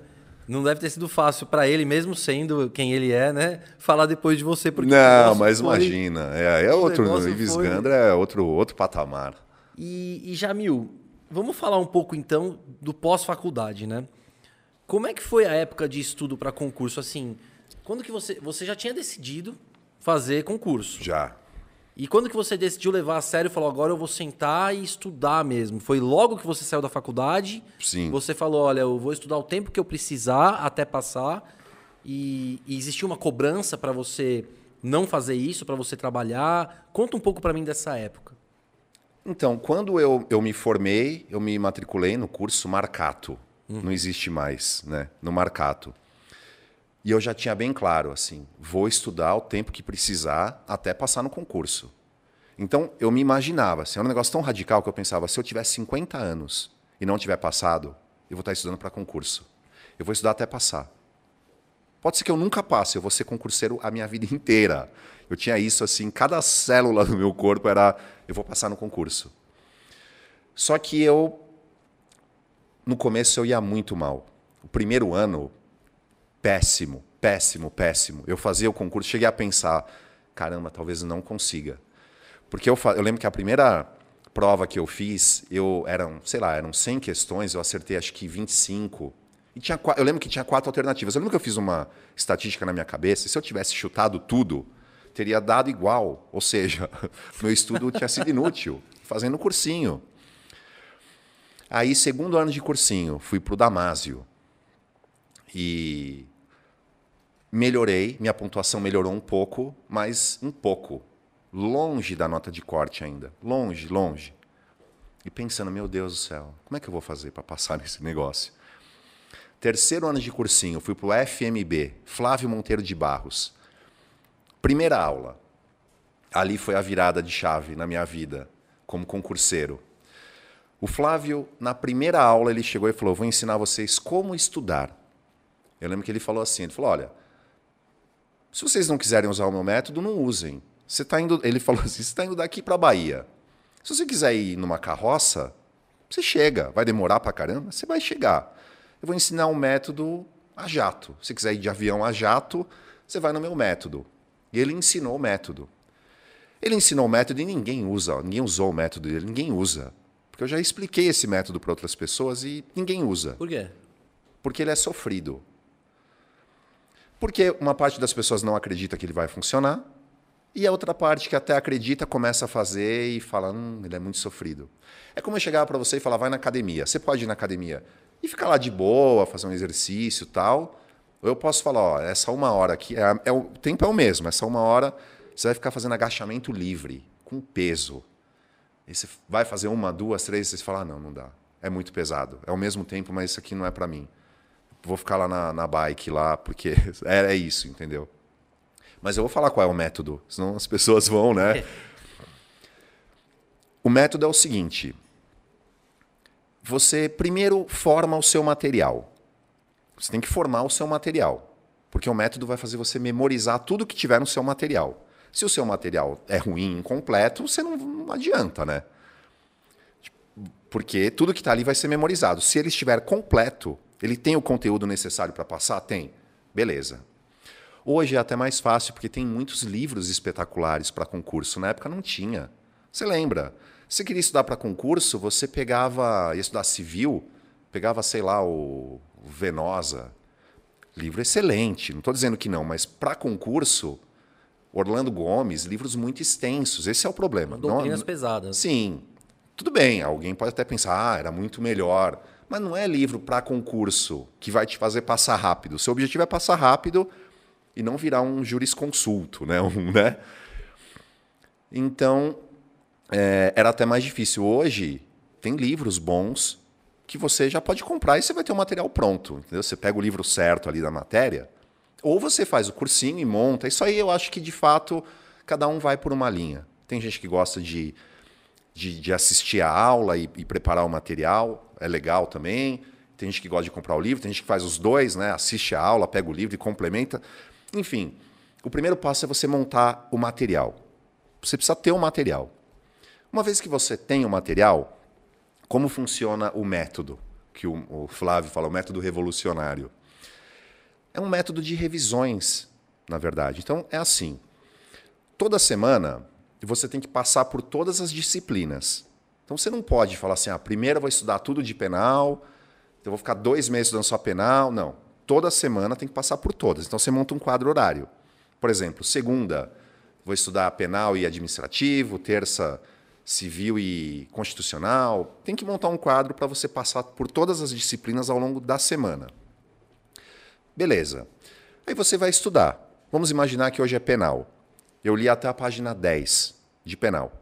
não deve ter sido fácil para ele, mesmo sendo quem ele é, né? Falar depois de você. Porque não, mas foi- imagina, é, é outro, o Ives foi- Gandra é outro, outro patamar. E, e Jamil, vamos falar um pouco então do pós-faculdade, né? Como é que foi a época de estudo para concurso? Assim, quando que você você já tinha decidido fazer concurso? Já. E quando que você decidiu levar a sério e falou agora eu vou sentar e estudar mesmo? Foi logo que você saiu da faculdade? Sim. Você falou, olha, eu vou estudar o tempo que eu precisar até passar. E, e existia uma cobrança para você não fazer isso, para você trabalhar? Conta um pouco para mim dessa época. Então, quando eu, eu me formei, eu me matriculei no curso Marcato. Não existe mais, né? No Marcato. E eu já tinha bem claro, assim, vou estudar o tempo que precisar até passar no concurso. Então, eu me imaginava, assim, era um negócio tão radical que eu pensava, se eu tiver 50 anos e não tiver passado, eu vou estar estudando para concurso. Eu vou estudar até passar. Pode ser que eu nunca passe, eu vou ser concurseiro a minha vida inteira. Eu tinha isso assim, cada célula do meu corpo era, eu vou passar no concurso. Só que eu, no começo, eu ia muito mal. O primeiro ano, péssimo, péssimo, péssimo. Eu fazia o concurso, cheguei a pensar, caramba, talvez não consiga. Porque eu, eu lembro que a primeira prova que eu fiz, eu eram, sei lá, eram 100 questões, eu acertei acho que 25. E tinha, eu lembro que tinha quatro alternativas. Eu lembro que eu fiz uma estatística na minha cabeça, e se eu tivesse chutado tudo, teria dado igual. Ou seja, meu estudo tinha sido inútil, fazendo cursinho. Aí, segundo ano de cursinho, fui para o Damásio. E melhorei, minha pontuação melhorou um pouco, mas um pouco. Longe da nota de corte ainda. Longe, longe. E pensando, meu Deus do céu, como é que eu vou fazer para passar nesse negócio? Terceiro ano de cursinho, fui para o FMB, Flávio Monteiro de Barros. Primeira aula. Ali foi a virada de chave na minha vida, como concurseiro. O Flávio, na primeira aula, ele chegou e falou: Vou ensinar vocês como estudar. Eu lembro que ele falou assim: Ele falou, olha, se vocês não quiserem usar o meu método, não usem. Você tá indo, ele falou assim: Você está indo daqui para a Bahia. Se você quiser ir numa carroça, você chega. Vai demorar para caramba? Você vai chegar. Eu vou ensinar um método a jato. Se quiser ir de avião a jato, você vai no meu método. E ele ensinou o método. Ele ensinou o método e ninguém usa, ninguém usou o método dele, ninguém usa. Porque eu já expliquei esse método para outras pessoas e ninguém usa. Por quê? Porque ele é sofrido. Porque uma parte das pessoas não acredita que ele vai funcionar, e a outra parte que até acredita começa a fazer e fala: hum, ele é muito sofrido. É como eu chegar para você e falar: vai na academia. Você pode ir na academia e ficar lá de boa, fazer um exercício tal. Ou eu posso falar: ó, essa uma hora aqui, é, é, o tempo é o mesmo, essa uma hora você vai ficar fazendo agachamento livre, com peso. E você vai fazer uma, duas, três, e você fala, ah, não, não dá. É muito pesado. É o mesmo tempo, mas isso aqui não é para mim. Vou ficar lá na, na bike lá, porque é, é isso, entendeu? Mas eu vou falar qual é o método, senão as pessoas vão, né? o método é o seguinte: você primeiro forma o seu material. Você tem que formar o seu material, porque o método vai fazer você memorizar tudo que tiver no seu material. Se o seu material é ruim, incompleto, você não, não adianta, né? Porque tudo que está ali vai ser memorizado. Se ele estiver completo, ele tem o conteúdo necessário para passar? Tem. Beleza. Hoje é até mais fácil, porque tem muitos livros espetaculares para concurso. Na época não tinha. Você lembra? Se queria estudar para concurso, você pegava, ia estudar civil, pegava, sei lá, o Venosa. Livro excelente, não estou dizendo que não, mas para concurso, Orlando Gomes, livros muito extensos. Esse é o problema. Doutrinas não, pesadas. Sim. Tudo bem, alguém pode até pensar, ah, era muito melhor. Mas não é livro para concurso que vai te fazer passar rápido. O seu objetivo é passar rápido e não virar um jurisconsulto, né? Um, né? Então, é, era até mais difícil. Hoje, tem livros bons que você já pode comprar e você vai ter o material pronto. Entendeu? Você pega o livro certo ali da matéria, ou você faz o cursinho e monta. Isso aí eu acho que, de fato, cada um vai por uma linha. Tem gente que gosta de, de, de assistir a aula e, e, preparar o material, é legal também. Tem gente que gosta de comprar o livro, tem gente que faz os dois, né? assiste a aula, pega o livro e complementa. Enfim, o primeiro passo é você montar o material. Você precisa ter o material. Uma vez que você tem o material, como funciona o método? Que o, o Flávio fala, o método revolucionário é um método de revisões, na verdade. Então, é assim: toda semana você tem que passar por todas as disciplinas. Então, você não pode falar assim, ah, primeiro eu vou estudar tudo de penal, eu vou ficar dois meses estudando só penal. Não. Toda semana tem que passar por todas. Então, você monta um quadro horário. Por exemplo, segunda, vou estudar penal e administrativo, terça, civil e constitucional. Tem que montar um quadro para você passar por todas as disciplinas ao longo da semana. Beleza. Aí você vai estudar. Vamos imaginar que hoje é penal. Eu li até a página 10 de penal.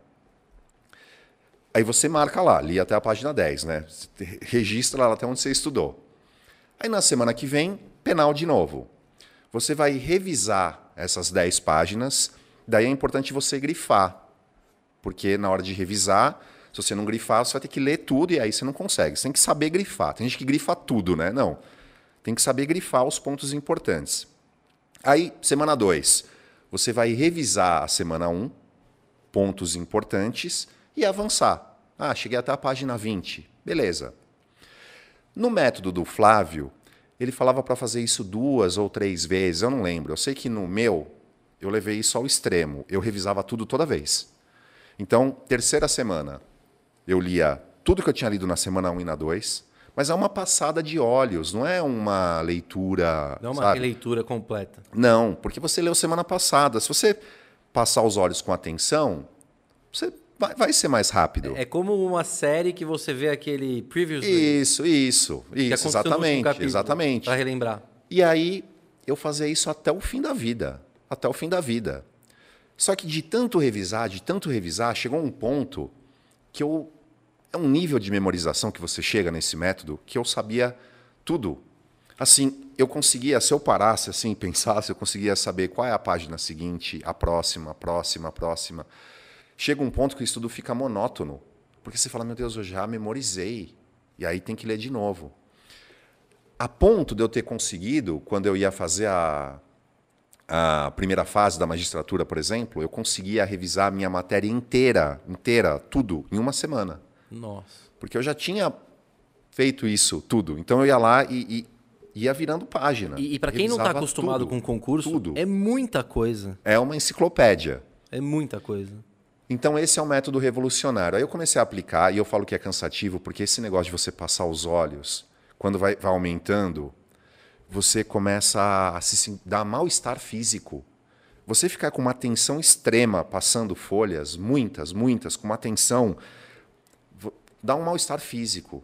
Aí você marca lá, li até a página 10, né? Registra lá até onde você estudou. Aí na semana que vem, penal de novo. Você vai revisar essas 10 páginas, daí é importante você grifar. Porque na hora de revisar, se você não grifar, você vai ter que ler tudo e aí você não consegue. Você tem que saber grifar. Tem gente que grifa tudo, né? Não. Tem que saber grifar os pontos importantes. Aí, semana 2, você vai revisar a semana 1, um, pontos importantes, e avançar. Ah, cheguei até a página 20. Beleza. No método do Flávio, ele falava para fazer isso duas ou três vezes, eu não lembro. Eu sei que no meu, eu levei isso ao extremo. Eu revisava tudo toda vez. Então, terceira semana, eu lia tudo que eu tinha lido na semana 1 um e na 2. Mas é uma passada de olhos, não é uma leitura. Não é uma sabe? leitura completa. Não, porque você leu semana passada. Se você passar os olhos com atenção, você vai, vai ser mais rápido. É como uma série que você vê aquele previews. Isso, isso, isso, exatamente, exatamente. Para relembrar. E aí eu fazia isso até o fim da vida, até o fim da vida. Só que de tanto revisar, de tanto revisar, chegou um ponto que eu é um nível de memorização que você chega nesse método que eu sabia tudo. Assim, eu conseguia, se eu parasse assim e pensasse, eu conseguia saber qual é a página seguinte, a próxima, a próxima, a próxima. Chega um ponto que o estudo fica monótono, porque você fala, meu Deus, eu já memorizei, e aí tem que ler de novo. A ponto de eu ter conseguido, quando eu ia fazer a, a primeira fase da magistratura, por exemplo, eu conseguia revisar a minha matéria inteira, inteira, tudo, em uma semana. Nossa. Porque eu já tinha feito isso tudo. Então eu ia lá e, e ia virando página. E, e para quem não está acostumado tudo, com concurso, tudo. é muita coisa. É uma enciclopédia. É muita coisa. Então esse é um método revolucionário. Aí eu comecei a aplicar e eu falo que é cansativo porque esse negócio de você passar os olhos, quando vai, vai aumentando, você começa a se dar mal-estar físico. Você ficar com uma tensão extrema passando folhas, muitas, muitas, com uma tensão, dá um mal-estar físico.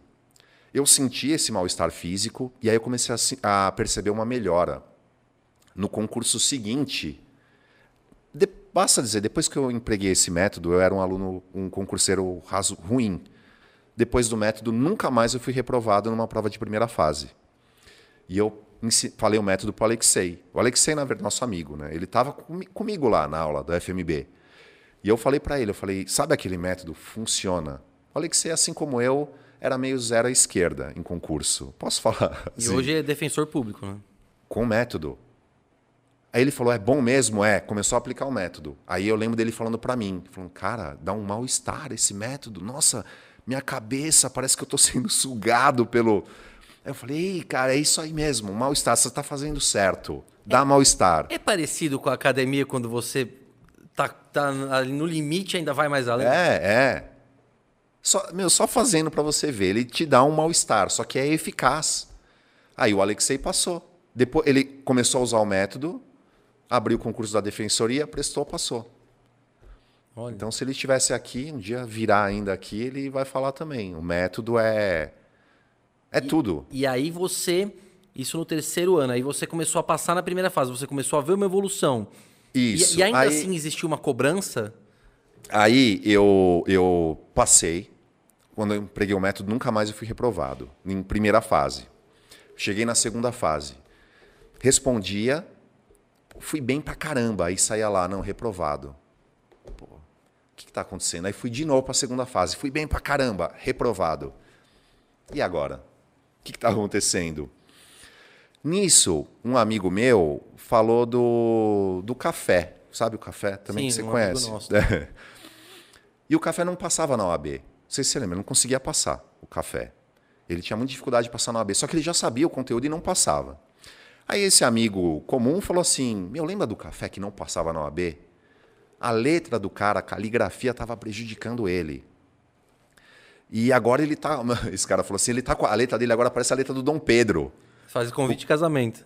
Eu senti esse mal-estar físico e aí eu comecei a, a perceber uma melhora. No concurso seguinte, de, basta dizer, depois que eu empreguei esse método, eu era um aluno, um concurseiro raso, ruim. Depois do método, nunca mais eu fui reprovado numa prova de primeira fase. E eu falei o método para o Alexei. O Alexei, na verdade, nosso amigo, né? Ele estava comigo lá na aula do FMB. E eu falei para ele, eu falei, sabe aquele método? Funciona. O Alexei, assim como eu, era meio zero à esquerda em concurso. Posso falar? E hoje é defensor público, né? Com método. Aí ele falou, é bom mesmo? É. Começou a aplicar o método. Aí eu lembro dele falando para mim, falando, cara, dá um mal-estar esse método. Nossa, minha cabeça parece que eu estou sendo sugado pelo... Aí eu falei, Ei, cara, é isso aí mesmo, mal-estar, você está fazendo certo. Dá é, mal-estar. É parecido com a academia quando você tá, tá ali no limite ainda vai mais além? É, é. Só, meu, só fazendo para você ver, ele te dá um mal-estar, só que é eficaz. Aí o Alexei passou. Depois ele começou a usar o método, abriu o concurso da defensoria, prestou, passou. Olha. Então, se ele estivesse aqui, um dia virar ainda aqui, ele vai falar também. O método é é e, tudo. E aí você, isso no terceiro ano, aí você começou a passar na primeira fase, você começou a ver uma evolução. Isso. E, e ainda aí, assim existiu uma cobrança? Aí eu, eu passei, quando eu empreguei o método, nunca mais eu fui reprovado, em primeira fase. Cheguei na segunda fase. Respondia, fui bem pra caramba, aí saía lá, não, reprovado. Pô, o que está acontecendo? Aí fui de novo para a segunda fase, fui bem pra caramba, reprovado. E agora? O que está acontecendo? Nisso, um amigo meu falou do, do café. Sabe o café também Sim, que você um conhece? É. E o café não passava na OAB sei se você lembra, não conseguia passar o café. Ele tinha muita dificuldade de passar na OAB, só que ele já sabia o conteúdo e não passava. Aí esse amigo comum falou assim: Meu, lembra do café que não passava na OAB? A letra do cara, a caligrafia estava prejudicando ele. E agora ele tá. Esse cara falou assim: ele tá com a letra dele agora parece a letra do Dom Pedro. Faz convite de casamento.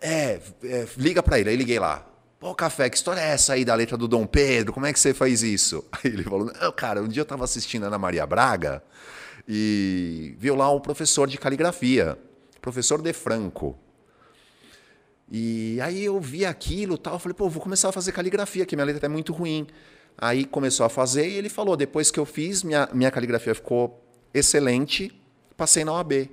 É, é liga para ele. Aí liguei lá. Pô, Café, que história é essa aí da letra do Dom Pedro? Como é que você faz isso? Aí ele falou: Não, cara, um dia eu estava assistindo Ana Maria Braga e viu lá um professor de caligrafia, professor De Franco. E aí eu vi aquilo tal, falei, pô, vou começar a fazer caligrafia, que minha letra é muito ruim. Aí começou a fazer e ele falou, depois que eu fiz, minha, minha caligrafia ficou excelente, passei na OAB.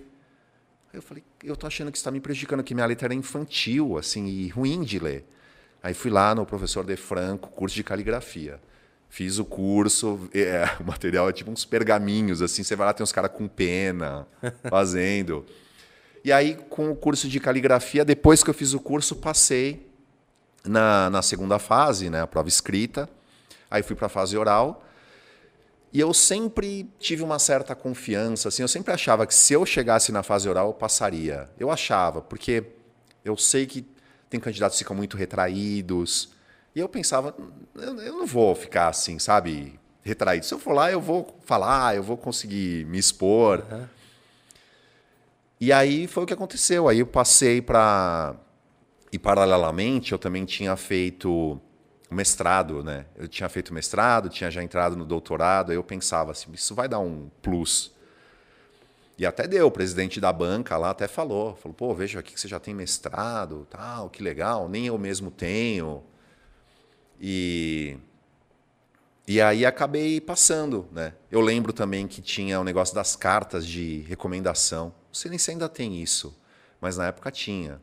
Eu falei, eu tô achando que está me prejudicando, que minha letra era infantil, assim, e ruim de ler. Aí fui lá no professor De Franco, curso de caligrafia. Fiz o curso, é, o material é tipo uns pergaminhos, assim, você vai lá, tem uns caras com pena, fazendo. e aí, com o curso de caligrafia, depois que eu fiz o curso, passei na, na segunda fase, né, a prova escrita. Aí fui para a fase oral. E eu sempre tive uma certa confiança, assim, eu sempre achava que se eu chegasse na fase oral, eu passaria. Eu achava, porque eu sei que tem candidatos que ficam muito retraídos. E eu pensava, eu, eu não vou ficar assim, sabe, retraído. Se eu for lá, eu vou falar, eu vou conseguir me expor. Uhum. E aí foi o que aconteceu. Aí eu passei para. E paralelamente, eu também tinha feito mestrado, né? Eu tinha feito mestrado, tinha já entrado no doutorado, aí eu pensava assim, isso vai dar um plus. E até deu, o presidente da banca lá até falou, falou, pô, veja aqui que você já tem mestrado, tal, que legal, nem eu mesmo tenho. E e aí acabei passando, né? Eu lembro também que tinha o negócio das cartas de recomendação. Não sei nem se ainda tem isso, mas na época tinha.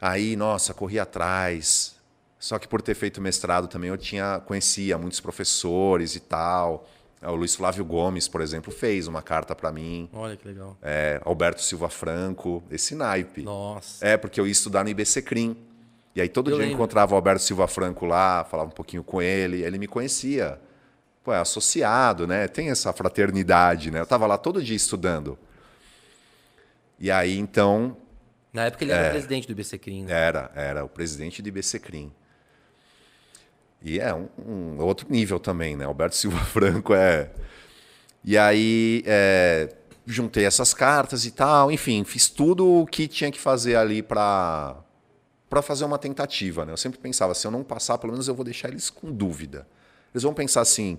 Aí, nossa, corri atrás. Só que por ter feito mestrado também eu tinha conhecia muitos professores e tal. O Luiz Flávio Gomes, por exemplo, fez uma carta para mim. Olha que legal. É, Alberto Silva Franco, esse naipe. Nossa. É, porque eu ia estudar no IBC Crim. E aí todo Eu dia eu encontrava o Alberto Silva Franco lá, falava um pouquinho com ele, ele me conhecia. Pô, é associado, né? Tem essa fraternidade, né? Eu tava lá todo dia estudando. E aí, então, Na época ele era presidente do IBC Crim. né? era, era o presidente do IBC Crim. E é um, um outro nível também, né? Alberto Silva Franco é. E aí é, juntei essas cartas e tal, enfim, fiz tudo o que tinha que fazer ali para para fazer uma tentativa, né? Eu sempre pensava, se eu não passar, pelo menos eu vou deixar eles com dúvida. Eles vão pensar assim: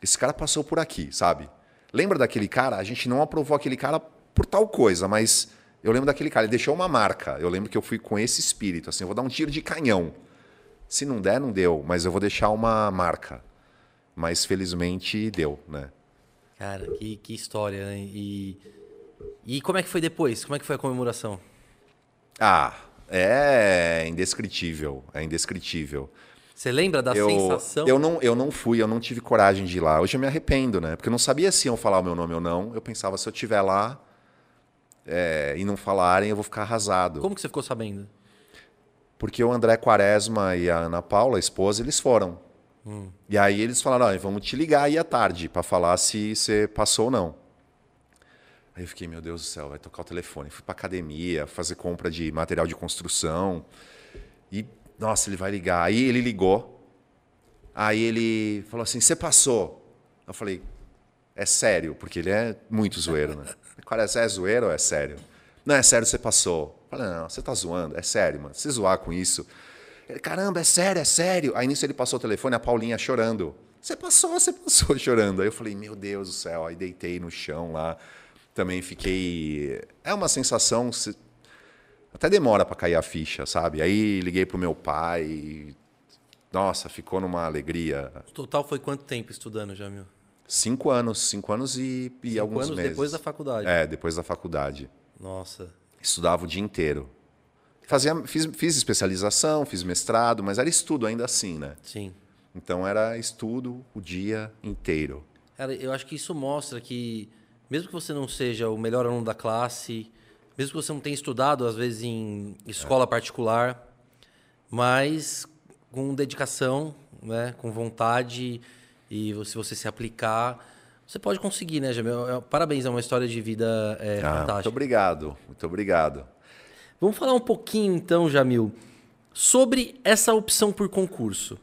esse cara passou por aqui, sabe? Lembra daquele cara? A gente não aprovou aquele cara por tal coisa, mas eu lembro daquele cara, ele deixou uma marca. Eu lembro que eu fui com esse espírito, assim, eu vou dar um tiro de canhão. Se não der, não deu, mas eu vou deixar uma marca. Mas felizmente deu, né? Cara, que, que história, né? E, e como é que foi depois? Como é que foi a comemoração? Ah, é indescritível, é indescritível. Você lembra da eu, sensação? Eu não, eu não fui, eu não tive coragem de ir lá. Hoje eu me arrependo, né? Porque eu não sabia se iam falar o meu nome ou não. Eu pensava, se eu estiver lá é, e não falarem, eu vou ficar arrasado. Como que você ficou sabendo? Porque o André Quaresma e a Ana Paula, a esposa, eles foram. E aí eles falaram, "Ó, vamos te ligar aí à tarde para falar se você passou ou não. Aí eu fiquei, meu Deus do céu, vai tocar o telefone. Fui para academia, fazer compra de material de construção. E, nossa, ele vai ligar. Aí ele ligou. Aí ele falou assim, você passou? Eu falei, é sério, porque ele é muito zoeiro, né? Quaresma, é zoeiro ou é sério? Não, é sério, você passou. Falei, não, você tá zoando, é sério, mano. Se zoar com isso. Ele, caramba, é sério, é sério. Aí nisso ele passou o telefone, a Paulinha chorando. Você passou, você passou chorando. Aí eu falei, meu Deus do céu. Aí deitei no chão lá. Também fiquei. É uma sensação. se- Até demora para cair a ficha, sabe? Aí liguei pro meu pai. Nossa, ficou numa alegria. O total foi quanto tempo estudando, Jamil? Cinco anos, cinco anos e, e Cinco alguns anos meses. depois da faculdade. É, depois da faculdade. Nossa. Estudava o dia inteiro. Fazia, fiz, fiz especialização, fiz mestrado, mas era estudo ainda assim, né? Sim. Então era estudo o dia inteiro. Cara, eu acho que isso mostra que, mesmo que você não seja o melhor aluno da classe, mesmo que você não tenha estudado, às vezes, em escola particular, mas com dedicação, né, com vontade, e se você se aplicar, você pode conseguir, né, Jamil? É- Parabéns, é uma história de vida é, Ah, muito fantástica. obrigado, muito obrigado. Vamos falar um pouquinho, então, Jamil, sobre essa opção por concurso.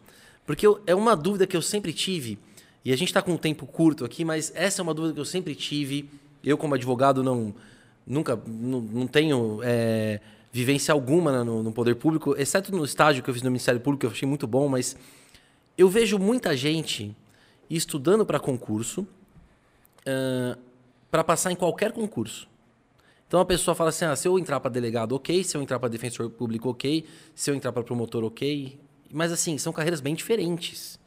Porque eu- é uma dúvida que eu sempre tive, e a gente está com um tempo curto aqui, mas essa é uma dúvida que eu sempre tive. Eu, como advogado, não nunca não, não tenho é, vivência alguma né, no, no poder público, exceto no estágio que eu fiz no Ministério Público, que eu achei muito bom, mas eu vejo muita gente estudando para concurso para passar em qualquer concurso. Então a pessoa fala assim: ah, se eu entrar para delegado, ok. Se eu entrar para defensor público, ok. Se eu entrar para promotor, ok. Mas assim, são carreiras bem diferentes.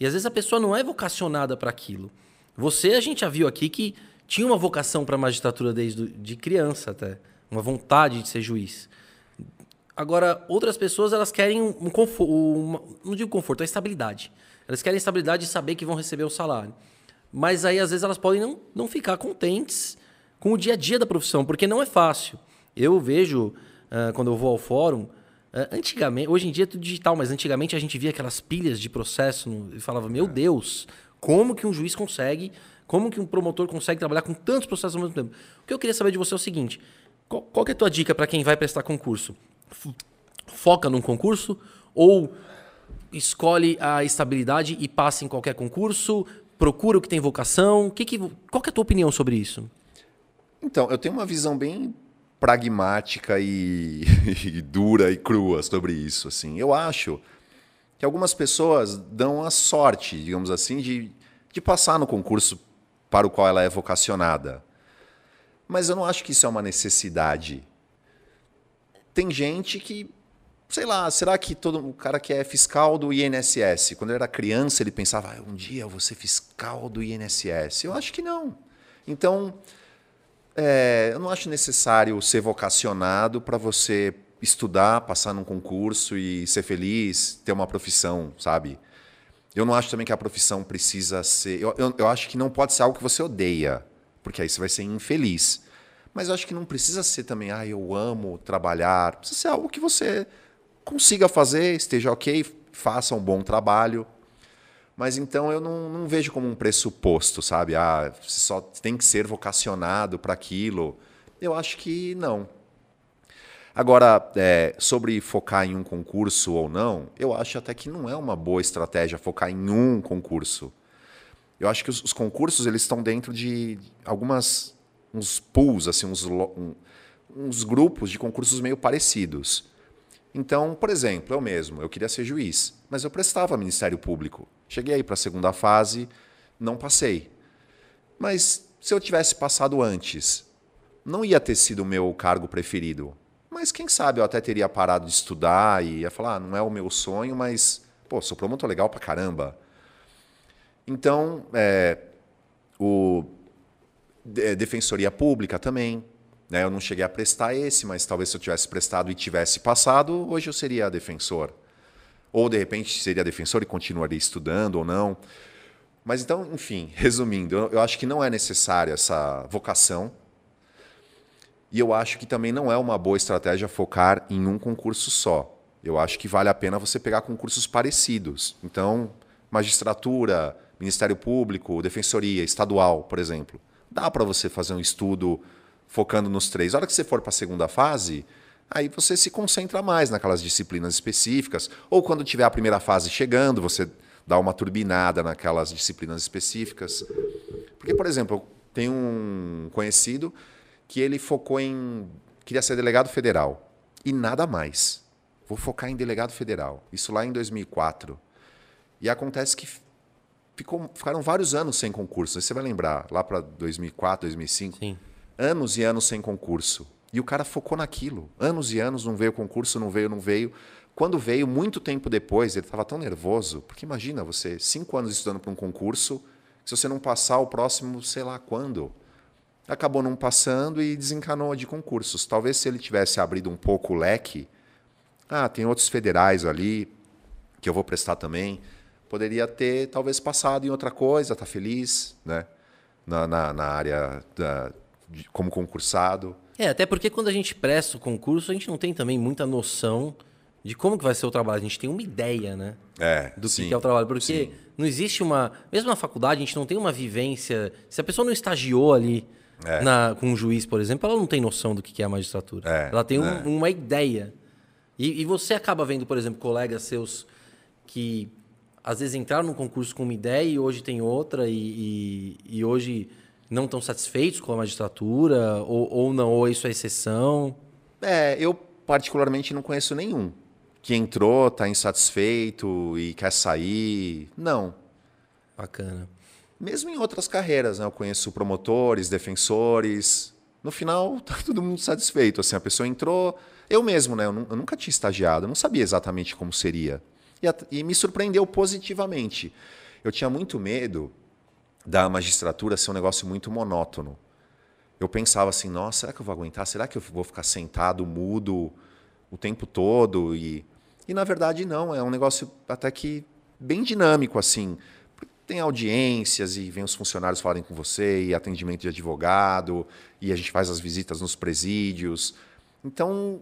E às vezes a pessoa não é vocacionada para aquilo. Você, a gente já viu aqui que tinha uma vocação para magistratura desde de criança até. Uma vontade de ser juiz. Agora, outras pessoas, elas querem um conforto, não digo conforto, é estabilidade. Elas querem estabilidade de saber que vão receber o salário. Mas aí, às vezes, elas podem não, não ficar contentes com o dia a dia da profissão, porque não é fácil. Eu vejo, ah, quando eu vou ao fórum, ah, antigamente, hoje em dia é tudo digital, mas antigamente a gente via aquelas pilhas de processo no- e falava, meu Deus, como que um juiz consegue, como que um promotor consegue trabalhar com tantos processos ao mesmo tempo? O que eu queria saber de você é o seguinte, qual, qual que é a tua dica para quem vai prestar concurso? Foca num concurso ou escolhe a estabilidade e passa em qualquer concurso? Procura o que tem vocação? Que que, qual que é a tua opinião sobre isso? Então, eu tenho uma visão bem pragmática e, e dura e crua sobre isso. Assim, eu acho que algumas pessoas dão a sorte, digamos assim, de, de passar no concurso para o qual ela é vocacionada. Mas eu não acho que isso é uma necessidade. Tem gente que, sei lá, será que todo o cara que é fiscal do INSS, quando ele era criança, ele pensava, ah, um dia eu vou ser fiscal do INSS? Eu acho que não. Então, é, eu não acho necessário ser vocacionado para você estudar, passar num concurso e ser feliz, ter uma profissão, sabe? Eu não acho também que a profissão precisa ser. Eu, eu, eu, acho que não pode ser algo que você odeia, porque aí você vai ser infeliz. Mas eu acho que não precisa ser também, ah, eu amo trabalhar. Precisa ser algo que você consiga fazer, esteja ok, faça um bom trabalho. Mas então eu não, não vejo como um pressuposto, sabe? Ah, só tem que ser vocacionado para aquilo. Eu acho que não. Agora, é, sobre focar em um concurso ou não, eu acho até que não é uma boa estratégia focar em um concurso. Eu acho que os, os concursos eles estão dentro de algumas uns pools, assim, uns, um, uns grupos de concursos meio parecidos. Então, por exemplo, eu mesmo, eu queria ser juiz, mas eu prestava Ministério Público. Cheguei para a segunda fase, não passei. Mas se eu tivesse passado antes, não ia ter sido o meu cargo preferido. Mas quem sabe eu até teria parado de estudar e ia falar, ah, não é o meu sonho, mas, pô, sou promotor legal pra caramba. Então, é, o é, Defensoria Pública também. Né? Eu não cheguei a prestar esse, mas talvez se eu tivesse prestado e tivesse passado, hoje eu seria defensor. Ou, de repente, seria defensor e continuaria estudando ou não. Mas então, enfim, resumindo, eu, eu acho que não é necessária essa vocação e eu acho que também não é uma boa estratégia focar em um concurso só. Eu acho que vale a pena você pegar concursos parecidos. Então, magistratura, Ministério Público, Defensoria, Estadual, por exemplo. Dá para você fazer um estudo focando nos três. A hora que você for para a segunda fase, aí você se concentra mais naquelas disciplinas específicas. Ou quando tiver a primeira fase chegando, você dá uma turbinada naquelas disciplinas específicas. Porque, por exemplo, tenho um conhecido que ele focou em. queria ser delegado federal. E nada mais. Vou focar em delegado federal. Isso lá em 2004. E acontece que ficou, ficaram vários anos sem concurso. Você vai lembrar, lá para 2004, 2005. Sim. Anos e anos sem concurso. E o cara focou naquilo. Anos e anos, não veio concurso, não veio, não veio. Quando veio, muito tempo depois, ele estava tão nervoso. Porque imagina você, cinco anos estudando para um concurso, se você não passar o próximo, sei lá quando acabou não passando e desencanou de concursos. Talvez se ele tivesse abrido um pouco o leque, ah, tem outros federais ali que eu vou prestar também, poderia ter talvez passado em outra coisa, tá feliz, né? Na, na, na área da, como concursado. É, até porque quando a gente presta o concurso, a gente não tem também muita noção de como que vai ser o trabalho. A gente tem uma ideia, né? É, do sim, que é o trabalho. Porque sim. não existe uma... Mesmo na faculdade, a gente não tem uma vivência... Se a pessoa não estagiou ali é. na, com um juiz, por exemplo, ela não tem noção do que é a magistratura. É, ela tem um, é. uma ideia. E, e, você acaba vendo, por exemplo, colegas seus que às vezes entraram num concurso com uma ideia e hoje tem outra, e, e, e hoje não estão satisfeitos com a magistratura, ou, ou não, ou isso é exceção. É, eu particularmente não conheço nenhum que entrou, está insatisfeito e quer sair. Não. Bacana mesmo em outras carreiras, né? Eu conheço promotores, defensores. No final, tá todo mundo satisfeito. Assim, a pessoa entrou. Eu mesmo, né? Eu, nunca tinha estagiado, eu não sabia exatamente como seria. E, e me surpreendeu positivamente. Eu tinha muito medo da magistratura ser um negócio muito monótono. Eu pensava assim, nossa, será que eu vou aguentar? Será que eu vou ficar sentado, mudo o tempo todo? E, e na verdade não, é um negócio até que bem dinâmico assim tem audiências e vem os funcionários falarem com você, e atendimento de advogado, e a gente faz as visitas nos presídios. Então,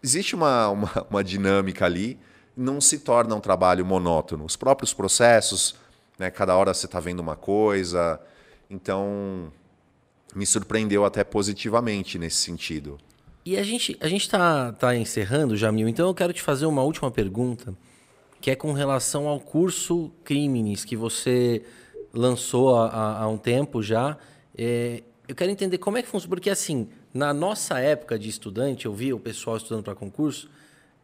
existe uma, uma, uma dinâmica ali, não se torna um trabalho monótono. Os próprios processos, né, cada hora você está vendo uma coisa. Então, me surpreendeu até positivamente nesse sentido. E a gente a está tá encerrando, Jamil, então eu quero te fazer uma última pergunta que é com relação ao curso Crimes que você lançou há, há um tempo já. É, eu quero entender como é que funciona, porque assim, na nossa época de estudante, eu via o pessoal estudando para concurso,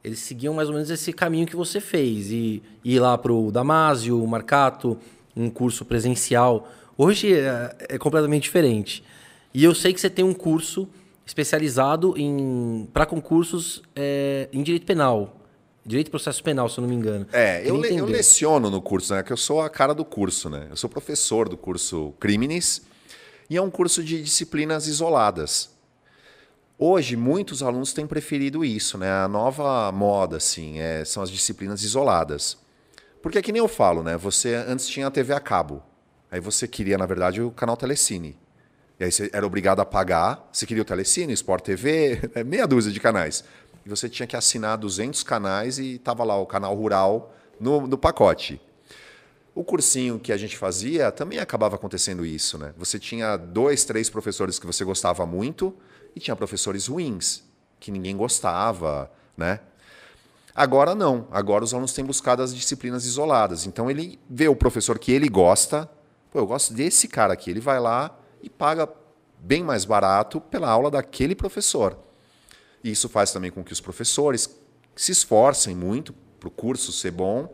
eles seguiam mais ou menos esse caminho que você fez. E ir lá para o Damásio, o Marcato, um curso presencial. Hoje é, é, completamente diferente. E eu sei que você tem um curso especializado em para concursos é, em direito penal. Direito e processo penal, se eu não me engano. É, eu, le, eu, leciono no curso, né? Que eu sou a cara do curso, né? Eu sou professor do curso Crimes e é um curso de disciplinas isoladas. Hoje, muitos alunos têm preferido isso, né? A nova moda, assim, é, são as disciplinas isoladas. Porque é que nem eu falo, né? Você antes tinha a TV a cabo. Aí você queria, na verdade, o canal Telecine. E aí você era obrigado a pagar. Você queria o Telecine, Sport TV, é meia dúzia de canais. E você tinha que assinar 200 canais e estava lá o canal rural no, no pacote. O cursinho que a gente fazia também acabava acontecendo isso, né? Você tinha dois, três professores que você gostava muito e tinha professores ruins, que ninguém gostava, né? Agora não. Agora os alunos têm buscado as disciplinas isoladas. Então ele vê o professor que ele gosta. Pô, eu gosto desse cara aqui. Ele vai lá e paga bem mais barato pela aula daquele professor. E isso faz também com que os professores se esforcem muito para o curso ser bom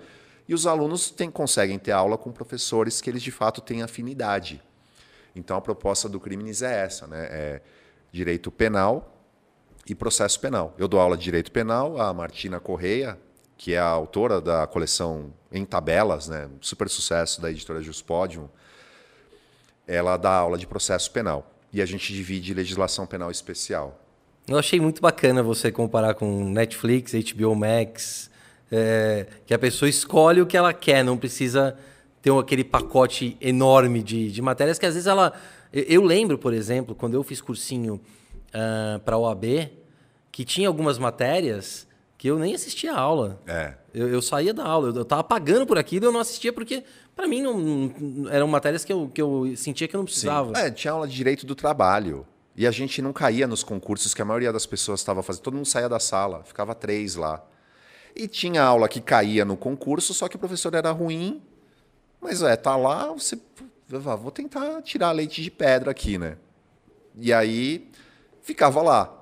e os alunos têm, conseguem ter aula com professores que eles de fato têm afinidade. Então a proposta do Crimes é essa, né? É direito penal e processo penal. Eu dou aula de direito penal, a Martina Correia, que é a autora da coleção Em Tabelas, né, super sucesso da editora Juspodium, ela dá aula de processo penal. E a gente divide legislação penal especial. Eu achei muito bacana você comparar com Netflix, HBO Max, é, que a pessoa escolhe o que ela quer, não precisa ter aquele pacote enorme de, de matérias que às vezes ela eu lembro, por exemplo, quando eu fiz cursinho uh, ah, para a OAB, que tinha algumas matérias que eu nem assistia a aula. É. Eu, eu saía da aula, eu, estava pagando por aquilo e eu não assistia porque, para mim, não, não, eram matérias que eu, que eu sentia que eu não precisava. Sim. É, tinha aula de direito do trabalho. E a gente não caía nos concursos que a maioria das pessoas estava fazendo. Todo mundo saía da sala, ficava três lá. E tinha aula que caía no concurso, só que o professor era ruim. Mas é, tá lá, você vou tentar tirar leite de pedra aqui, né? E aí ficava lá.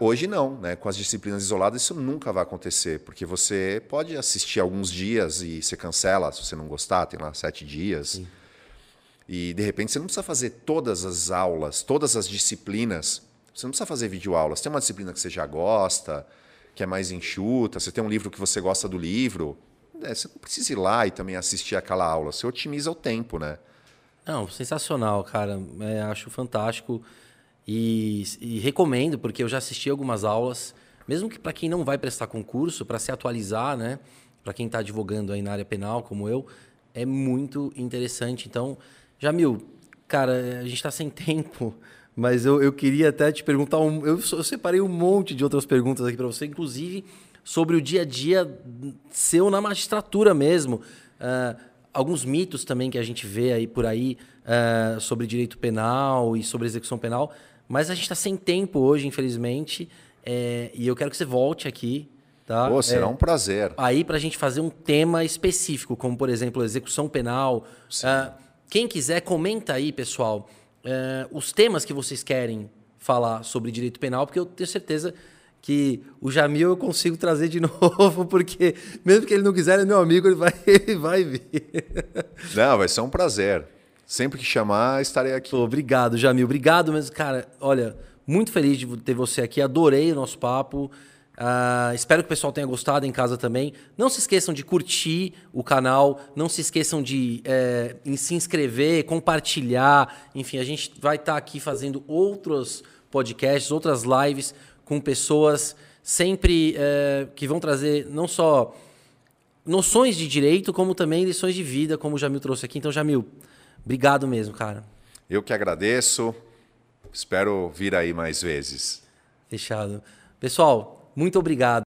Hoje não, né? Com as disciplinas isoladas isso nunca vai acontecer, porque você pode assistir alguns dias e você cancela se você não gostar, tem lá sete dias. Sim. E de repente você não precisa fazer todas as aulas, todas as disciplinas. Você não precisa fazer videoaulas. Tem uma disciplina que você já gosta, que é mais enxuta, você tem um livro que você gosta do livro, é, você não precisa ir lá e também assistir aquela aula. Você otimiza o tempo, né? Não, sensacional, cara. É, acho fantástico e, e, recomendo, porque eu já assisti algumas aulas, mesmo que para quem não vai prestar concurso, para se atualizar, né? Para quem está advogando aí na área penal, como eu, é muito interessante. Então, Jamil, cara, a gente está sem tempo, mas eu, eu queria até te perguntar. Um, eu, eu separei um monte de outras perguntas aqui para você, inclusive sobre o dia a dia seu na magistratura mesmo. Uh, alguns mitos também que a gente vê aí por aí uh, sobre direito penal e sobre execução penal. Mas a gente está sem tempo hoje, infelizmente. É, e eu quero que você volte aqui. Tá? Pô, será é, um prazer. Aí para a gente fazer um tema específico, como por exemplo execução penal. Uh, quem quiser, comenta aí, pessoal, os temas que vocês querem falar sobre direito penal, porque eu tenho certeza que o Jamil eu consigo trazer de novo, porque mesmo que ele não quiser, ele é meu amigo, ele vai, ele vai vir. Não, vai ser um prazer. Sempre que chamar, estarei aqui. obrigado, Jamil. Obrigado mesmo, cara. Olha, muito feliz de ter você aqui. Adorei o nosso papo. Uh, espero que o pessoal tenha gostado em casa também. Não se esqueçam de curtir o canal, não se esqueçam de é, se inscrever, compartilhar. Enfim, a gente vai estar tá aqui fazendo outros podcasts, outras lives com pessoas sempre é, que vão trazer não só noções de direito, como também lições de vida, como o Jamil trouxe aqui. Então, Jamil, obrigado mesmo, cara. Eu que agradeço. Espero vir aí mais vezes. Fechado. Pessoal, muito obrigado.